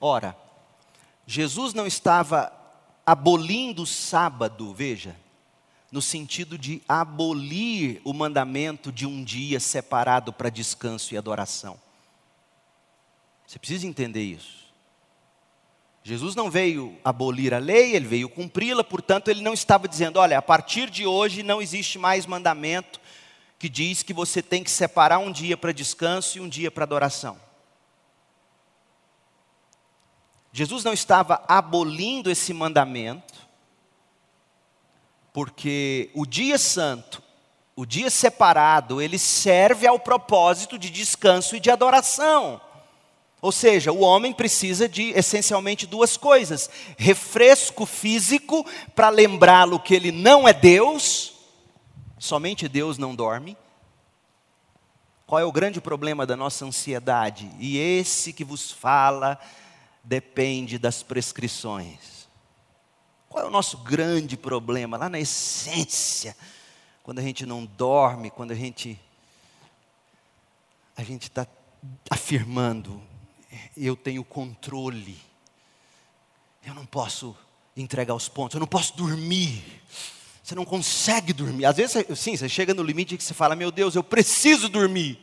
Ora, Jesus não estava abolindo o sábado, veja, no sentido de abolir o mandamento de um dia separado para descanso e adoração. Você precisa entender isso. Jesus não veio abolir a lei, ele veio cumpri-la, portanto, ele não estava dizendo: olha, a partir de hoje não existe mais mandamento que diz que você tem que separar um dia para descanso e um dia para adoração. Jesus não estava abolindo esse mandamento, porque o dia santo, o dia separado, ele serve ao propósito de descanso e de adoração. Ou seja, o homem precisa de essencialmente duas coisas: refresco físico para lembrá-lo que ele não é Deus, somente Deus não dorme. Qual é o grande problema da nossa ansiedade? E esse que vos fala depende das prescrições. Qual é o nosso grande problema? Lá na essência, quando a gente não dorme, quando a gente a gente está afirmando, eu tenho controle, eu não posso entregar os pontos, eu não posso dormir. Você não consegue dormir. Às vezes, sim, você chega no limite que você fala, meu Deus, eu preciso dormir.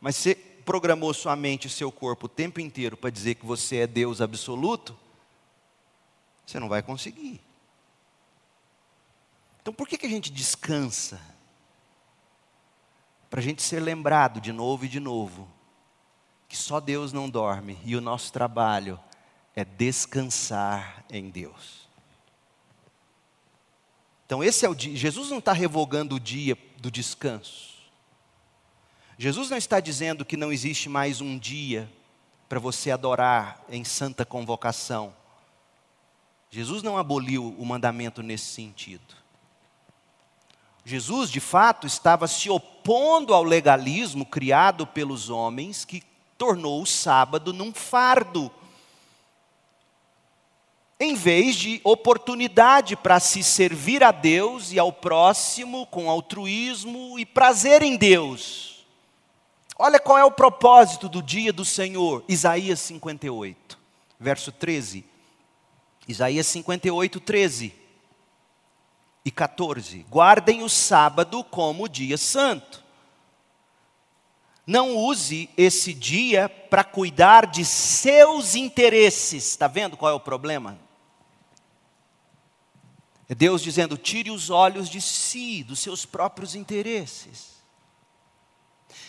Mas você programou sua mente e seu corpo o tempo inteiro para dizer que você é Deus absoluto, você não vai conseguir. Então por que, que a gente descansa? Para a gente ser lembrado de novo e de novo que só Deus não dorme e o nosso trabalho é descansar em Deus. Então esse é o dia. Jesus não está revogando o dia do descanso. Jesus não está dizendo que não existe mais um dia para você adorar em santa convocação. Jesus não aboliu o mandamento nesse sentido. Jesus, de fato, estava se opondo ao legalismo criado pelos homens que tornou o sábado num fardo. Em vez de oportunidade para se servir a Deus e ao próximo com altruísmo e prazer em Deus. Olha qual é o propósito do dia do Senhor, Isaías 58, verso 13. Isaías 58, 13 e 14. Guardem o sábado como dia santo. Não use esse dia para cuidar de seus interesses. Está vendo qual é o problema? É Deus dizendo: tire os olhos de si, dos seus próprios interesses.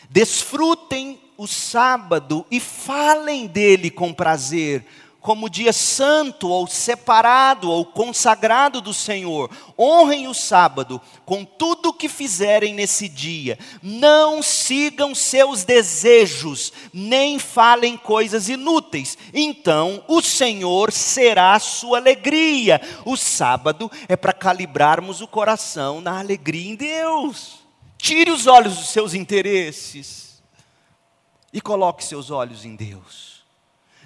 Desfrutem o sábado e falem dele com prazer, como dia santo ou separado ou consagrado do Senhor. Honrem o sábado com tudo o que fizerem nesse dia. Não sigam seus desejos, nem falem coisas inúteis. Então o Senhor será a sua alegria. O sábado é para calibrarmos o coração na alegria em Deus. Tire os olhos dos seus interesses e coloque seus olhos em Deus.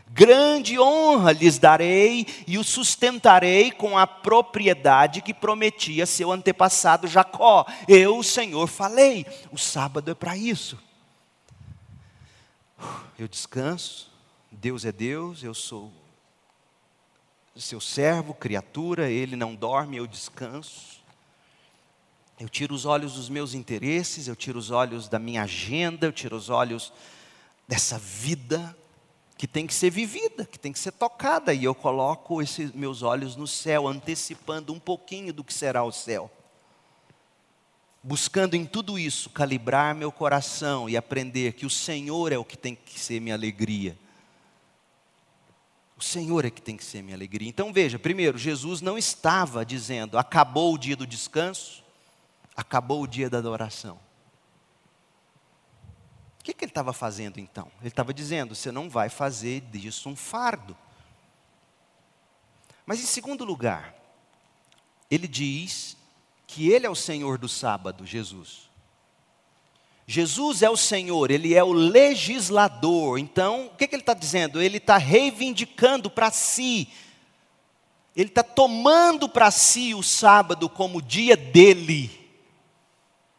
Grande honra lhes darei e o sustentarei com a propriedade que prometia seu antepassado Jacó. Eu, o Senhor, falei. O sábado é para isso. Eu descanso, Deus é Deus, eu sou seu servo, criatura, ele não dorme, eu descanso. Eu tiro os olhos dos meus interesses, eu tiro os olhos da minha agenda, eu tiro os olhos dessa vida que tem que ser vivida, que tem que ser tocada, e eu coloco esses meus olhos no céu, antecipando um pouquinho do que será o céu. Buscando em tudo isso calibrar meu coração e aprender que o Senhor é o que tem que ser minha alegria. O Senhor é que tem que ser minha alegria. Então veja, primeiro, Jesus não estava dizendo acabou o dia do descanso, acabou o dia da adoração que, que ele estava fazendo então? Ele estava dizendo: você não vai fazer disso um fardo. Mas em segundo lugar, ele diz que ele é o Senhor do sábado, Jesus. Jesus é o Senhor, Ele é o legislador. Então, o que, que ele está dizendo? Ele está reivindicando para si, ele está tomando para si o sábado como dia dele.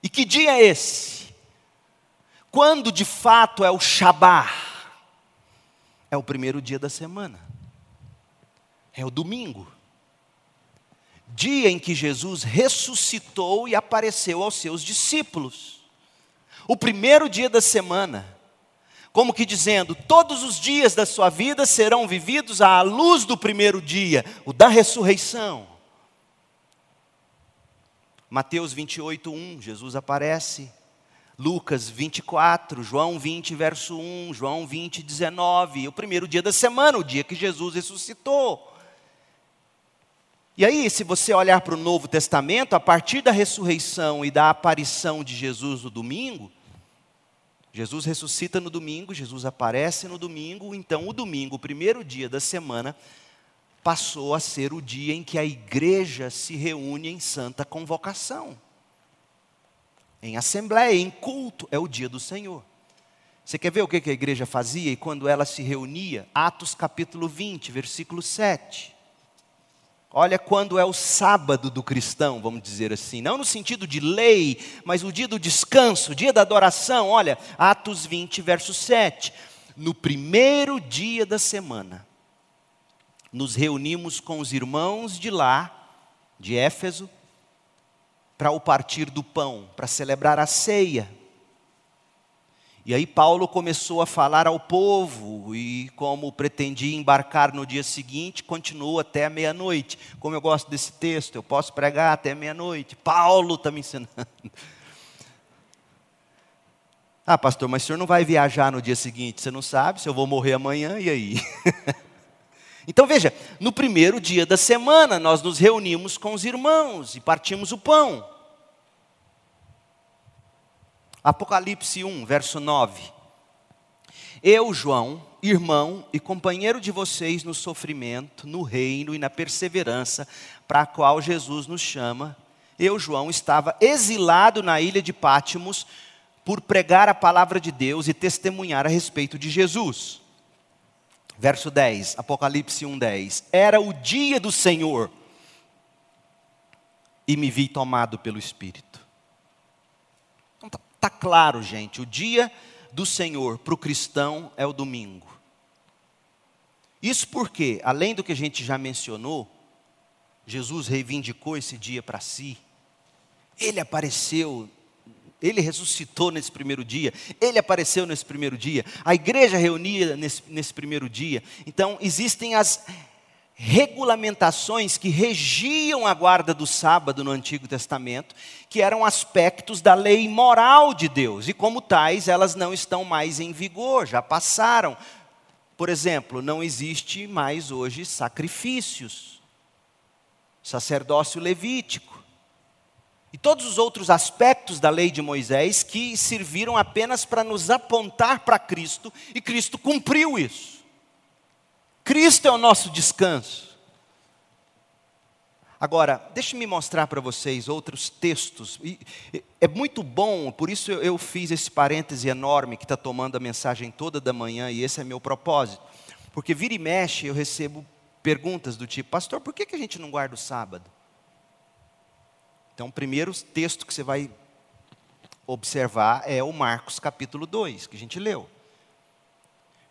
E que dia é esse? Quando de fato é o Shabá? É o primeiro dia da semana. É o domingo. Dia em que Jesus ressuscitou e apareceu aos seus discípulos. O primeiro dia da semana. Como que dizendo, todos os dias da sua vida serão vividos à luz do primeiro dia, o da ressurreição. Mateus 28, 1, Jesus aparece Lucas 24, João 20, verso 1, João 20, 19, o primeiro dia da semana, o dia que Jesus ressuscitou. E aí, se você olhar para o Novo Testamento, a partir da ressurreição e da aparição de Jesus no domingo, Jesus ressuscita no domingo, Jesus aparece no domingo, então o domingo, o primeiro dia da semana, passou a ser o dia em que a igreja se reúne em santa convocação em assembleia, em culto, é o dia do Senhor. Você quer ver o que a igreja fazia e quando ela se reunia? Atos capítulo 20, versículo 7. Olha quando é o sábado do cristão, vamos dizer assim, não no sentido de lei, mas o dia do descanso, o dia da adoração. Olha, Atos 20, verso 7. No primeiro dia da semana, nos reunimos com os irmãos de lá, de Éfeso, para o partir do pão, para celebrar a ceia. E aí Paulo começou a falar ao povo, e como pretendia embarcar no dia seguinte, continuou até a meia-noite. Como eu gosto desse texto, eu posso pregar até meia-noite. Paulo está me ensinando. Ah, pastor, mas o senhor não vai viajar no dia seguinte? Você não sabe se eu vou morrer amanhã, e aí? Então veja, no primeiro dia da semana nós nos reunimos com os irmãos e partimos o pão. Apocalipse 1, verso 9. Eu, João, irmão e companheiro de vocês no sofrimento, no reino e na perseverança para a qual Jesus nos chama, eu, João, estava exilado na ilha de Pátimos por pregar a palavra de Deus e testemunhar a respeito de Jesus. Verso 10, Apocalipse 1:10. Era o dia do Senhor e me vi tomado pelo Espírito. Então tá, tá claro, gente, o dia do Senhor para o cristão é o domingo. Isso porque, além do que a gente já mencionou, Jesus reivindicou esse dia para si. Ele apareceu ele ressuscitou nesse primeiro dia, ele apareceu nesse primeiro dia, a igreja reunia nesse, nesse primeiro dia. Então, existem as regulamentações que regiam a guarda do sábado no Antigo Testamento, que eram aspectos da lei moral de Deus, e como tais, elas não estão mais em vigor, já passaram. Por exemplo, não existe mais hoje sacrifícios, sacerdócio levítico. E todos os outros aspectos da lei de Moisés que serviram apenas para nos apontar para Cristo, e Cristo cumpriu isso. Cristo é o nosso descanso. Agora, deixe-me mostrar para vocês outros textos. E, é muito bom, por isso eu, eu fiz esse parêntese enorme que está tomando a mensagem toda da manhã, e esse é meu propósito. Porque vira e mexe, eu recebo perguntas do tipo, pastor, por que, que a gente não guarda o sábado? Então, o primeiro texto que você vai observar é o Marcos capítulo 2, que a gente leu.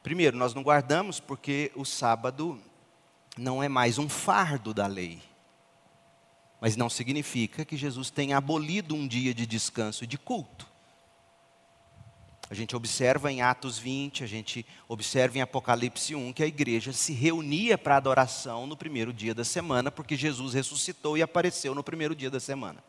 Primeiro, nós não guardamos porque o sábado não é mais um fardo da lei. Mas não significa que Jesus tenha abolido um dia de descanso e de culto. A gente observa em Atos 20, a gente observa em Apocalipse 1 que a igreja se reunia para adoração no primeiro dia da semana, porque Jesus ressuscitou e apareceu no primeiro dia da semana.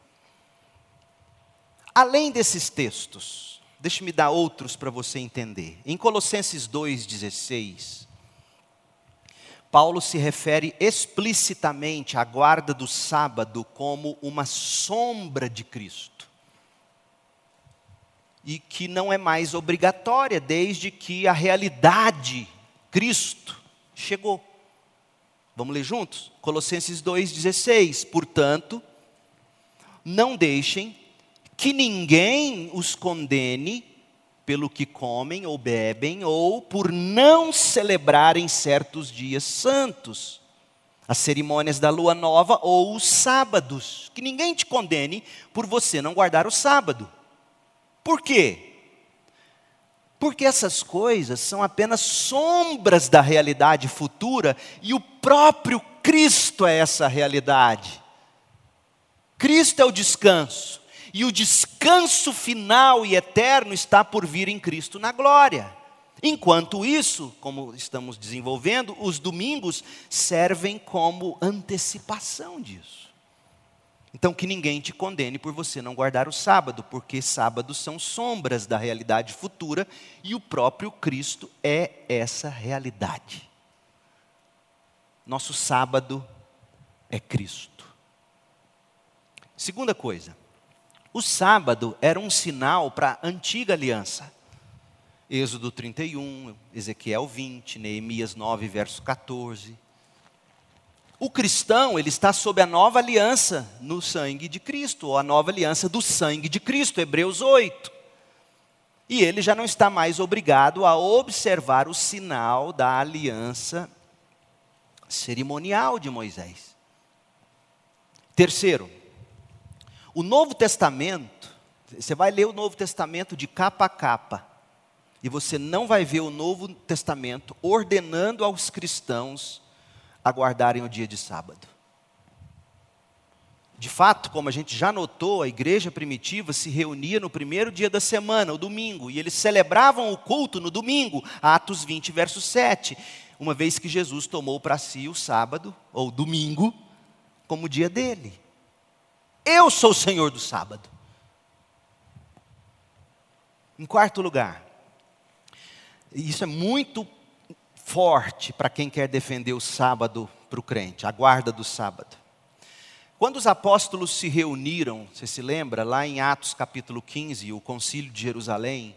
Além desses textos, deixe-me dar outros para você entender. Em Colossenses 2,16, Paulo se refere explicitamente à guarda do sábado como uma sombra de Cristo. E que não é mais obrigatória desde que a realidade, Cristo, chegou. Vamos ler juntos? Colossenses 2,16. Portanto, não deixem que ninguém os condene pelo que comem ou bebem, ou por não celebrarem certos dias santos, as cerimônias da lua nova ou os sábados. Que ninguém te condene por você não guardar o sábado. Por quê? Porque essas coisas são apenas sombras da realidade futura e o próprio Cristo é essa realidade. Cristo é o descanso e o descanso final e eterno está por vir em Cristo na glória. Enquanto isso, como estamos desenvolvendo, os domingos servem como antecipação disso. Então, que ninguém te condene por você não guardar o sábado, porque sábados são sombras da realidade futura e o próprio Cristo é essa realidade. Nosso sábado é Cristo. Segunda coisa, o sábado era um sinal para a antiga aliança. Êxodo 31, Ezequiel 20, Neemias 9, verso 14. O cristão, ele está sob a nova aliança no sangue de Cristo, ou a nova aliança do sangue de Cristo, Hebreus 8. E ele já não está mais obrigado a observar o sinal da aliança cerimonial de Moisés. Terceiro, o Novo Testamento, você vai ler o Novo Testamento de capa a capa, e você não vai ver o Novo Testamento ordenando aos cristãos a guardarem o dia de sábado. De fato, como a gente já notou, a igreja primitiva se reunia no primeiro dia da semana, o domingo, e eles celebravam o culto no domingo, Atos 20, verso 7, uma vez que Jesus tomou para si o sábado, ou domingo, como dia dele. Eu sou o Senhor do sábado. Em quarto lugar, isso é muito forte para quem quer defender o sábado para o crente, a guarda do sábado. Quando os apóstolos se reuniram, você se lembra, lá em Atos capítulo 15, o concílio de Jerusalém,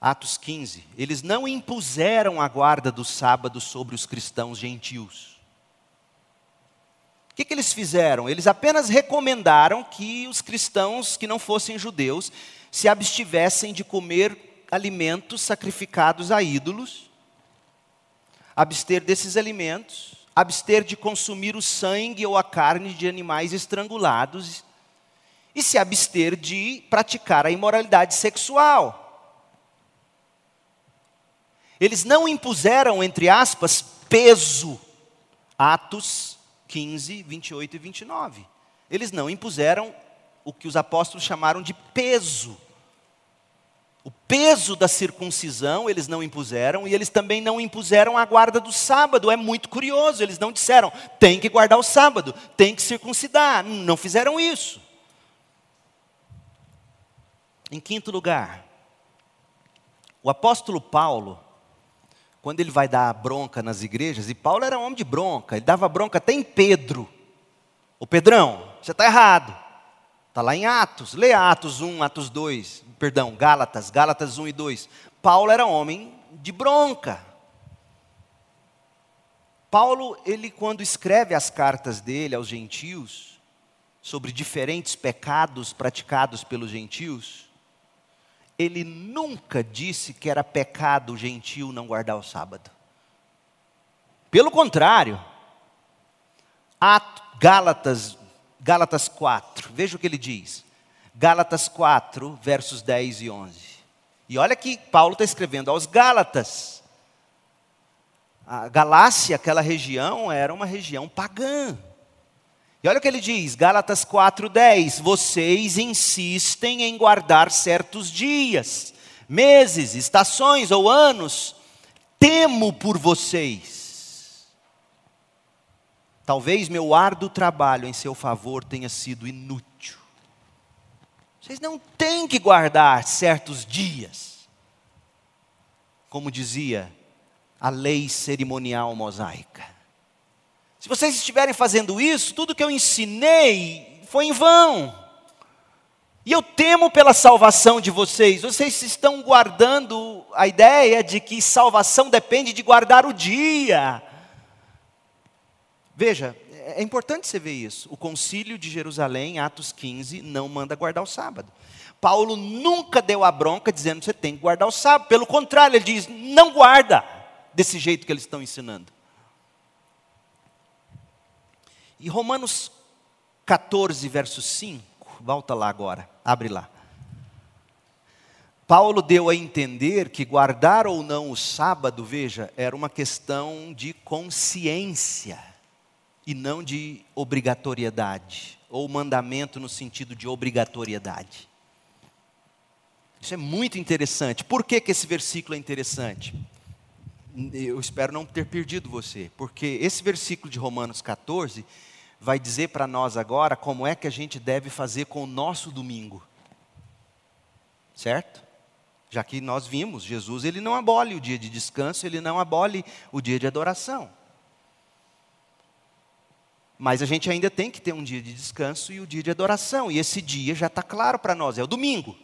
Atos 15, eles não impuseram a guarda do sábado sobre os cristãos gentios. O que, que eles fizeram? Eles apenas recomendaram que os cristãos que não fossem judeus se abstivessem de comer alimentos sacrificados a ídolos, abster desses alimentos, abster de consumir o sangue ou a carne de animais estrangulados e se abster de praticar a imoralidade sexual. Eles não impuseram, entre aspas, peso, Atos 15, 28 e 29. Eles não impuseram o que os apóstolos chamaram de peso. O peso da circuncisão eles não impuseram e eles também não impuseram a guarda do sábado. É muito curioso, eles não disseram, tem que guardar o sábado, tem que circuncidar. Não fizeram isso. Em quinto lugar, o apóstolo Paulo, quando ele vai dar bronca nas igrejas, e Paulo era um homem de bronca, ele dava bronca até em Pedro. O Pedrão, você está errado. Está lá em Atos, lê Atos 1, Atos 2, perdão, Gálatas, Gálatas 1 e 2. Paulo era homem de bronca. Paulo, ele quando escreve as cartas dele aos gentios, sobre diferentes pecados praticados pelos gentios, ele nunca disse que era pecado o gentio não guardar o sábado. Pelo contrário, Gálatas, Gálatas 4, veja o que ele diz. Gálatas 4, versos 10 e 11. E olha que Paulo está escrevendo aos Gálatas. A Galácia, aquela região, era uma região pagã. E olha o que ele diz, Gálatas 4:10, vocês insistem em guardar certos dias, meses, estações ou anos. Temo por vocês. Talvez meu árduo trabalho em seu favor tenha sido inútil. Vocês não têm que guardar certos dias. Como dizia a lei cerimonial mosaica. Se vocês estiverem fazendo isso, tudo que eu ensinei foi em vão. E eu temo pela salvação de vocês. Vocês estão guardando a ideia de que salvação depende de guardar o dia. Veja, é importante você ver isso. O concílio de Jerusalém, Atos 15, não manda guardar o sábado. Paulo nunca deu a bronca dizendo que você tem que guardar o sábado. Pelo contrário, ele diz: não guarda desse jeito que eles estão ensinando. E Romanos 14, verso 5, volta lá agora, abre lá. Paulo deu a entender que guardar ou não o sábado, veja, era uma questão de consciência e não de obrigatoriedade, ou mandamento no sentido de obrigatoriedade. Isso é muito interessante. Por que, que esse versículo é interessante? Eu espero não ter perdido você, porque esse versículo de Romanos 14 vai dizer para nós agora como é que a gente deve fazer com o nosso domingo. Certo? Já que nós vimos, Jesus ele não abole o dia de descanso, ele não abole o dia de adoração. Mas a gente ainda tem que ter um dia de descanso e o dia de adoração, e esse dia já está claro para nós, é o domingo.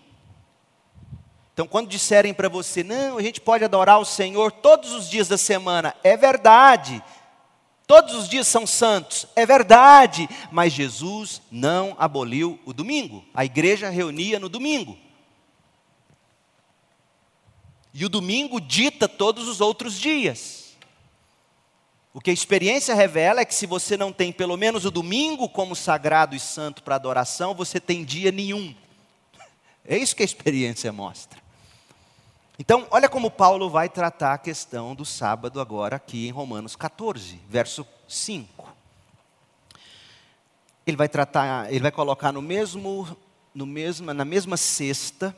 Então, quando disserem para você, não, a gente pode adorar o Senhor todos os dias da semana, é verdade, Todos os dias são santos, é verdade, mas Jesus não aboliu o domingo. A igreja reunia no domingo. E o domingo dita todos os outros dias. O que a experiência revela é que se você não tem pelo menos o domingo como sagrado e santo para adoração, você tem dia nenhum. É isso que a experiência mostra. Então, olha como Paulo vai tratar a questão do sábado agora aqui em Romanos 14, verso 5. Ele vai tratar, ele vai colocar no mesmo, no mesmo, na mesma cesta,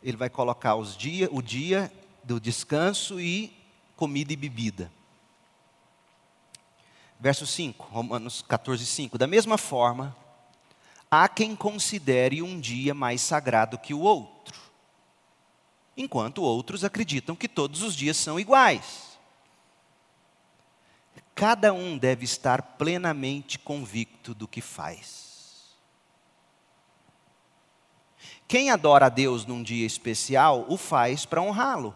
ele vai colocar os dia, o dia do descanso e comida e bebida. Verso 5, Romanos 14, 5. Da mesma forma, há quem considere um dia mais sagrado que o outro enquanto outros acreditam que todos os dias são iguais. Cada um deve estar plenamente convicto do que faz. Quem adora a Deus num dia especial, o faz para honrá-lo.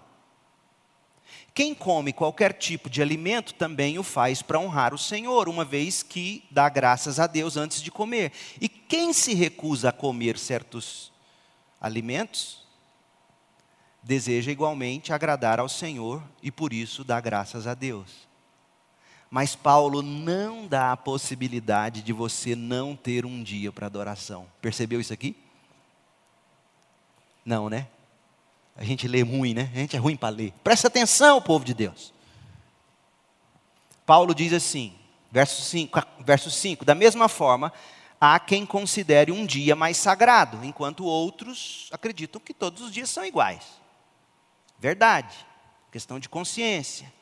Quem come qualquer tipo de alimento também o faz para honrar o Senhor, uma vez que dá graças a Deus antes de comer. E quem se recusa a comer certos alimentos, deseja igualmente agradar ao Senhor e por isso dá graças a Deus. Mas Paulo não dá a possibilidade de você não ter um dia para adoração. Percebeu isso aqui? Não, né? A gente lê ruim, né? A gente é ruim para ler. Presta atenção, povo de Deus. Paulo diz assim, verso 5, verso 5: Da mesma forma, há quem considere um dia mais sagrado, enquanto outros acreditam que todos os dias são iguais. Verdade. Questão de consciência.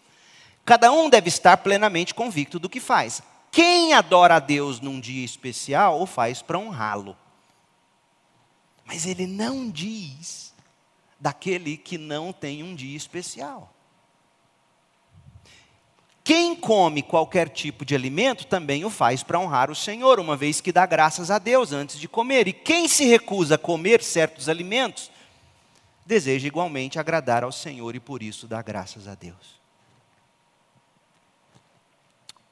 Cada um deve estar plenamente convicto do que faz. Quem adora a Deus num dia especial, o faz para honrá-lo. Mas ele não diz daquele que não tem um dia especial. quem come qualquer tipo de alimento também o faz para honrar o Senhor, uma vez que dá graças a Deus antes de comer. E quem se recusa a comer certos alimentos, deseja igualmente agradar ao Senhor e por isso dá graças a Deus.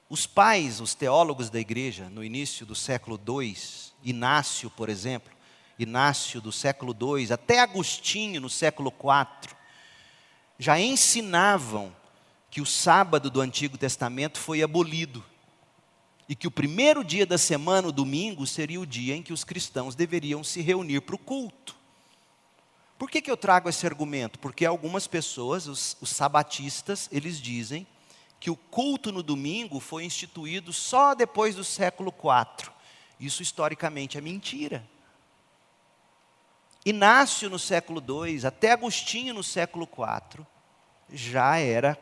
Os pais, os teólogos da igreja, no início do século II, Inácio, por exemplo, Inácio do século II, até Agostinho no século IV, já ensinavam que o sábado do Antigo Testamento foi abolido e que o primeiro dia da semana, o domingo, seria o dia em que os cristãos deveriam se reunir para o culto. Por que, que eu trago esse argumento? Porque algumas pessoas, os, os sabatistas, eles dizem que o culto no domingo foi instituído só depois do século IV. Isso historicamente é mentira. Inácio no século II, até Agostinho no século IV, já era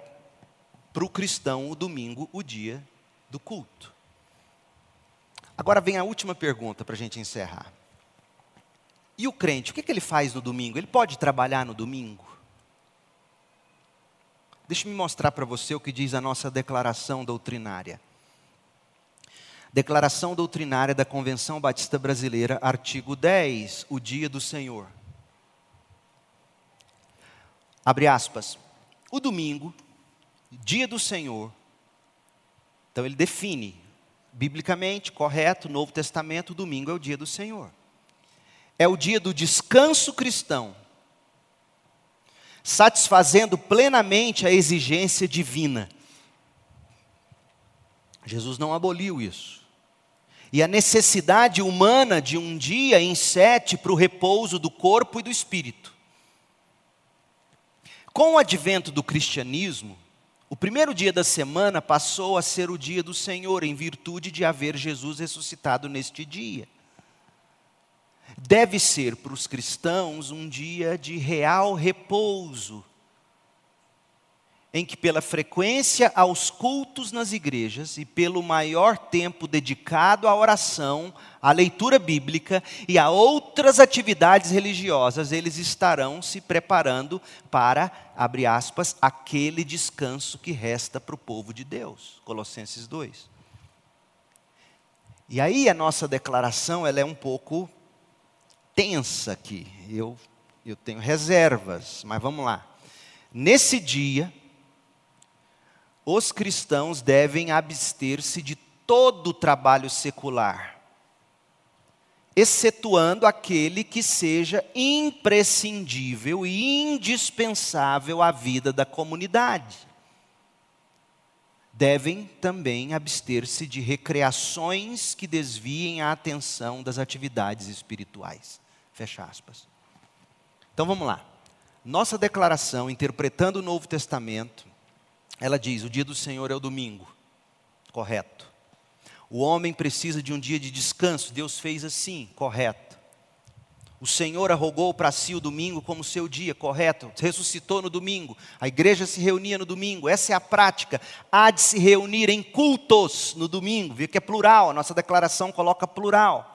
para o cristão o domingo o dia do culto. Agora vem a última pergunta para a gente encerrar. E o crente, o que, que ele faz no domingo? Ele pode trabalhar no domingo? Deixe-me mostrar para você o que diz a nossa declaração doutrinária. Declaração doutrinária da Convenção Batista Brasileira, artigo 10, o dia do Senhor. Abre aspas. O domingo, dia do Senhor. Então ele define, biblicamente, correto, Novo Testamento, o domingo é o dia do Senhor. É o dia do descanso cristão, satisfazendo plenamente a exigência divina. Jesus não aboliu isso e a necessidade humana de um dia em sete para o repouso do corpo e do espírito. Com o advento do cristianismo, o primeiro dia da semana passou a ser o dia do Senhor, em virtude de haver Jesus ressuscitado neste dia. Deve ser para os cristãos um dia de real repouso, em que, pela frequência aos cultos nas igrejas e pelo maior tempo dedicado à oração, à leitura bíblica e a outras atividades religiosas, eles estarão se preparando para, abre aspas, aquele descanso que resta para o povo de Deus. Colossenses 2. E aí a nossa declaração ela é um pouco tensa aqui. Eu, eu tenho reservas, mas vamos lá. Nesse dia, os cristãos devem abster-se de todo trabalho secular, excetuando aquele que seja imprescindível e indispensável à vida da comunidade. Devem também abster-se de recreações que desviem a atenção das atividades espirituais. Fecha aspas. Então vamos lá. Nossa declaração, interpretando o Novo Testamento, ela diz: o dia do Senhor é o domingo. Correto. O homem precisa de um dia de descanso. Deus fez assim. Correto. O Senhor arrogou para si o domingo como seu dia, correto? Ressuscitou no domingo. A igreja se reunia no domingo. Essa é a prática. Há de se reunir em cultos no domingo. Vê que é plural. A nossa declaração coloca plural.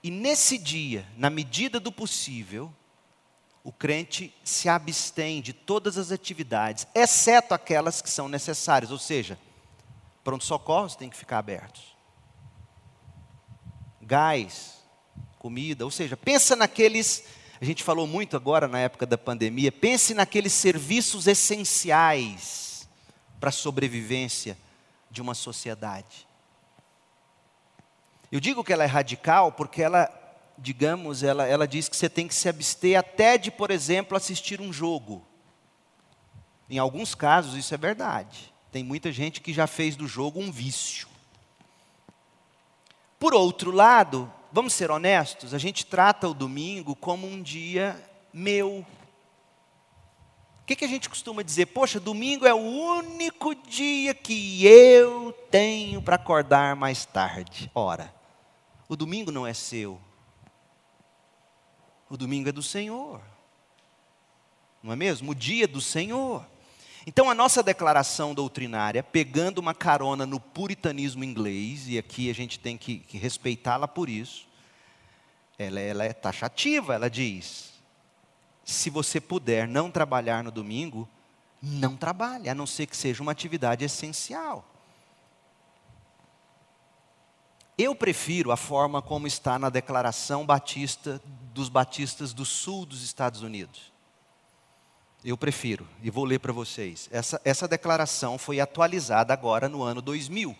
E nesse dia, na medida do possível, o crente se abstém de todas as atividades, exceto aquelas que são necessárias, ou seja, pronto-socorros tem que ficar abertos. Gás, comida, ou seja, pensa naqueles, a gente falou muito agora na época da pandemia, pense naqueles serviços essenciais para a sobrevivência de uma sociedade. Eu digo que ela é radical porque ela digamos, ela, ela diz que você tem que se abster até de, por exemplo, assistir um jogo. Em alguns casos isso é verdade. Tem muita gente que já fez do jogo um vício. Por outro lado, vamos ser honestos, a gente trata o domingo como um dia meu. O que, que a gente costuma dizer? Poxa, domingo é o único dia que eu tenho para acordar mais tarde. Ora, o domingo não é seu, o domingo é do Senhor. Não é mesmo? O dia do Senhor. Então, a nossa declaração doutrinária, pegando uma carona no puritanismo inglês, e aqui a gente tem que, que respeitá-la por isso, ela, ela é taxativa, ela diz: se você puder não trabalhar no domingo, não trabalhe, a não ser que seja uma atividade essencial. Eu prefiro a forma como está na Declaração Batista dos Batistas do Sul dos Estados Unidos. Eu prefiro, e vou ler para vocês. Essa, essa declaração foi atualizada agora no ano 2000.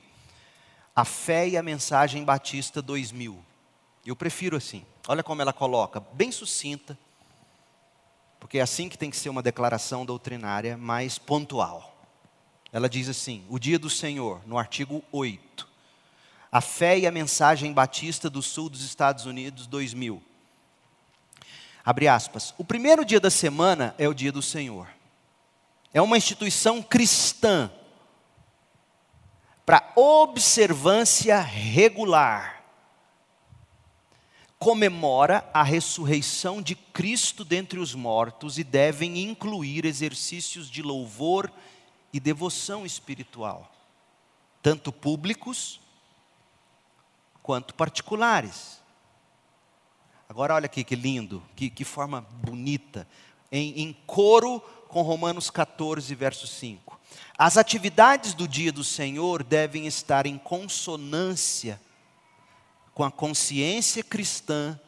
A fé e a mensagem batista 2000. Eu prefiro assim. Olha como ela coloca, bem sucinta, porque é assim que tem que ser uma declaração doutrinária mais pontual. Ela diz assim: O dia do Senhor, no artigo 8. A fé e a mensagem batista do sul dos Estados Unidos 2000. Abre aspas. O primeiro dia da semana é o dia do Senhor. É uma instituição cristã para observância regular. Comemora a ressurreição de Cristo dentre os mortos e devem incluir exercícios de louvor e devoção espiritual, tanto públicos quanto particulares. Agora olha aqui que lindo, que, que forma bonita, em, em coro com Romanos 14, verso 5. As atividades do dia do Senhor devem estar em consonância com a consciência cristã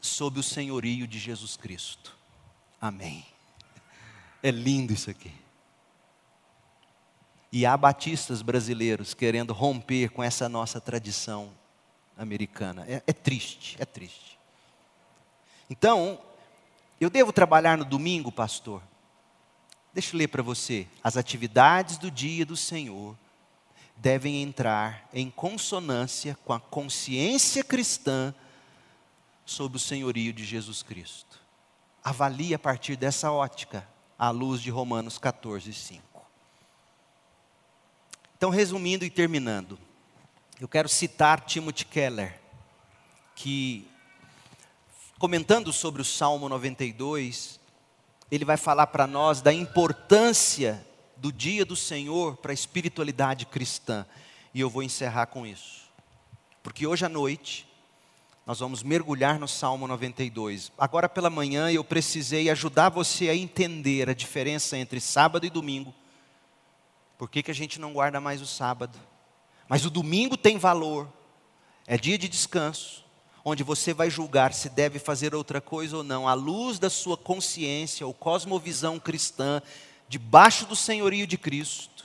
sob o senhorio de Jesus Cristo. Amém. É lindo isso aqui. E há batistas brasileiros querendo romper com essa nossa tradição americana. É, é triste, é triste. Então, eu devo trabalhar no domingo, pastor? Deixa eu ler para você. As atividades do dia do Senhor devem entrar em consonância com a consciência cristã sobre o senhorio de Jesus Cristo. Avalie a partir dessa ótica, à luz de Romanos 14, 5. Então, resumindo e terminando, eu quero citar Timothy Keller, que comentando sobre o Salmo 92, ele vai falar para nós da importância do dia do Senhor para a espiritualidade cristã. E eu vou encerrar com isso. Porque hoje à noite, nós vamos mergulhar no Salmo 92. Agora pela manhã eu precisei ajudar você a entender a diferença entre sábado e domingo. Por que, que a gente não guarda mais o sábado? Mas o domingo tem valor, é dia de descanso onde você vai julgar se deve fazer outra coisa ou não, à luz da sua consciência ou cosmovisão cristã, debaixo do senhorio de Cristo.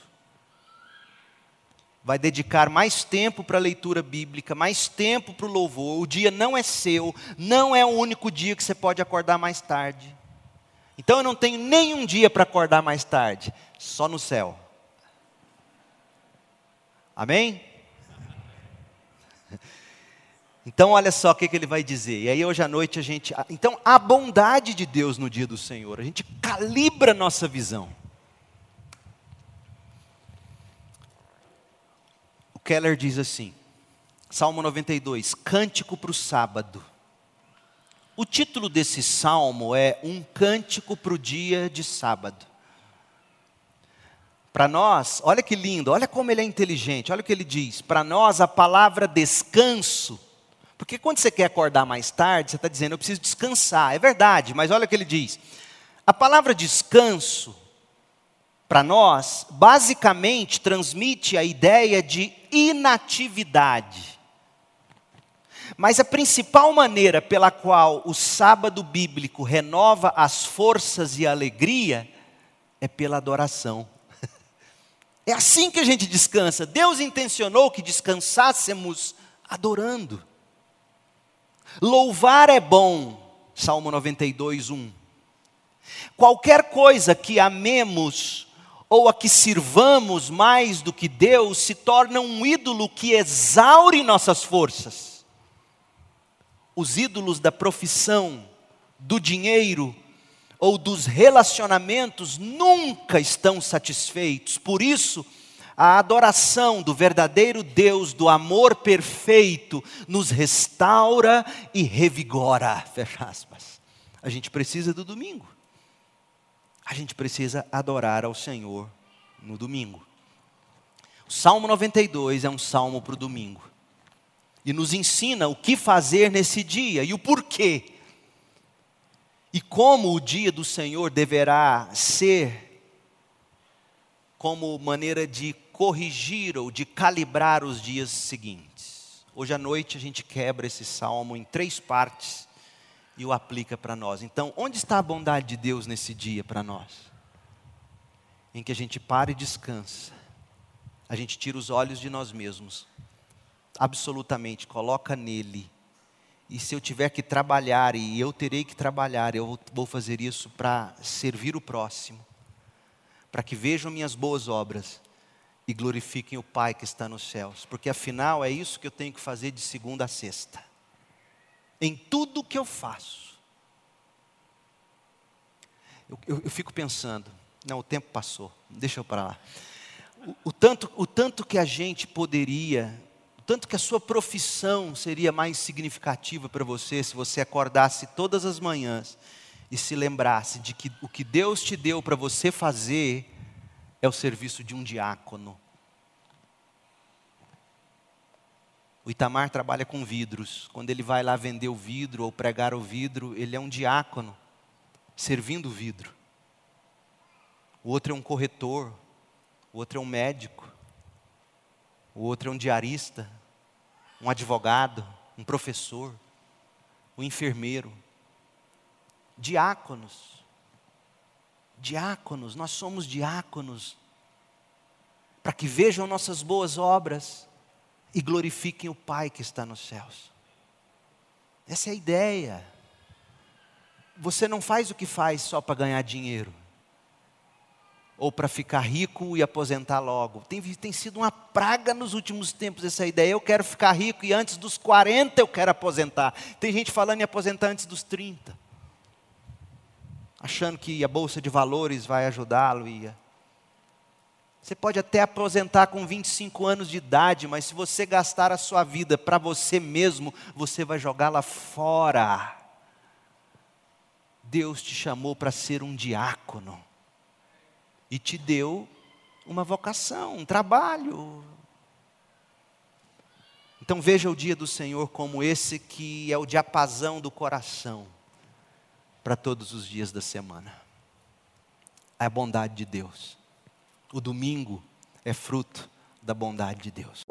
Vai dedicar mais tempo para a leitura bíblica, mais tempo para o louvor. O dia não é seu, não é o único dia que você pode acordar mais tarde. Então eu não tenho nenhum dia para acordar mais tarde, só no céu. Amém? Então, olha só o que, que, ele vai dizer. E aí, hoje à noite, a gente. Então, a bondade de Deus no dia do Senhor, a gente calibra nossa visão. O Keller diz assim, Salmo 92, Cântico para o sábado. O título desse salmo é Um Cântico para o Dia de Sábado. Para nós, olha que lindo, olha como ele é inteligente, olha o que ele diz. Para nós, a palavra descanso porque quando você quer acordar mais tarde, você está dizendo, eu preciso descansar. É verdade, mas olha o que ele diz. A palavra descanso, para nós, basicamente transmite a ideia de inatividade. Mas a principal maneira pela qual o sábado bíblico renova as forças e a alegria é pela adoração. É assim que a gente descansa. Deus intencionou que descansássemos adorando. Louvar é bom, Salmo 92, 1. Qualquer coisa que amemos ou a que sirvamos mais do que Deus se torna um ídolo que exaure nossas forças. Os ídolos da profissão, do dinheiro ou dos relacionamentos nunca estão satisfeitos. Por isso, a adoração do verdadeiro Deus, do amor perfeito, nos restaura e revigora. Fecha aspas. A gente precisa do domingo. A gente precisa adorar ao Senhor no domingo. O Salmo 92 é um salmo para o domingo. E nos ensina o que fazer nesse dia e o porquê. E como o dia do Senhor deverá ser como maneira de corrigir ou de calibrar os dias seguintes. Hoje à noite a gente quebra esse salmo em três partes e o aplica para nós. Então, onde está a bondade de Deus nesse dia para nós? Em que a gente para e descansa, a gente tira os olhos de nós mesmos, absolutamente, coloca nele e se eu tiver que trabalhar, e eu terei que trabalhar, eu vou fazer isso para servir o próximo, para que vejam minhas boas obras e glorifiquem o Pai que está nos céus, porque afinal é isso que eu tenho que fazer de segunda a sexta, em tudo que eu faço. Eu, eu, eu fico pensando, não, o tempo passou, deixa eu para lá. O, o, tanto, o tanto que a gente poderia tanto que a sua profissão seria mais significativa para você se você acordasse todas as manhãs e se lembrasse de que o que Deus te deu para você fazer é o serviço de um diácono. O Itamar trabalha com vidros. Quando ele vai lá vender o vidro ou pregar o vidro, ele é um diácono, servindo o vidro. O outro é um corretor, o outro é um médico, o outro é um diarista, um advogado, um professor, um enfermeiro, diáconos. Diáconos, nós somos diáconos, para que vejam nossas boas obras e glorifiquem o Pai que está nos céus. Essa é a ideia. Você não faz o que faz só para ganhar dinheiro ou para ficar rico e aposentar logo. Tem, tem sido uma praga nos últimos tempos essa ideia. Eu quero ficar rico e antes dos 40 eu quero aposentar. Tem gente falando em aposentar antes dos 30. Achando que a bolsa de valores vai ajudá-lo. Você pode até aposentar com 25 anos de idade, mas se você gastar a sua vida para você mesmo, você vai jogá-la fora. Deus te chamou para ser um diácono e te deu uma vocação, um trabalho. Então veja o dia do Senhor como esse que é o diapasão do coração para todos os dias da semana. É a bondade de Deus. O domingo é fruto da bondade de Deus.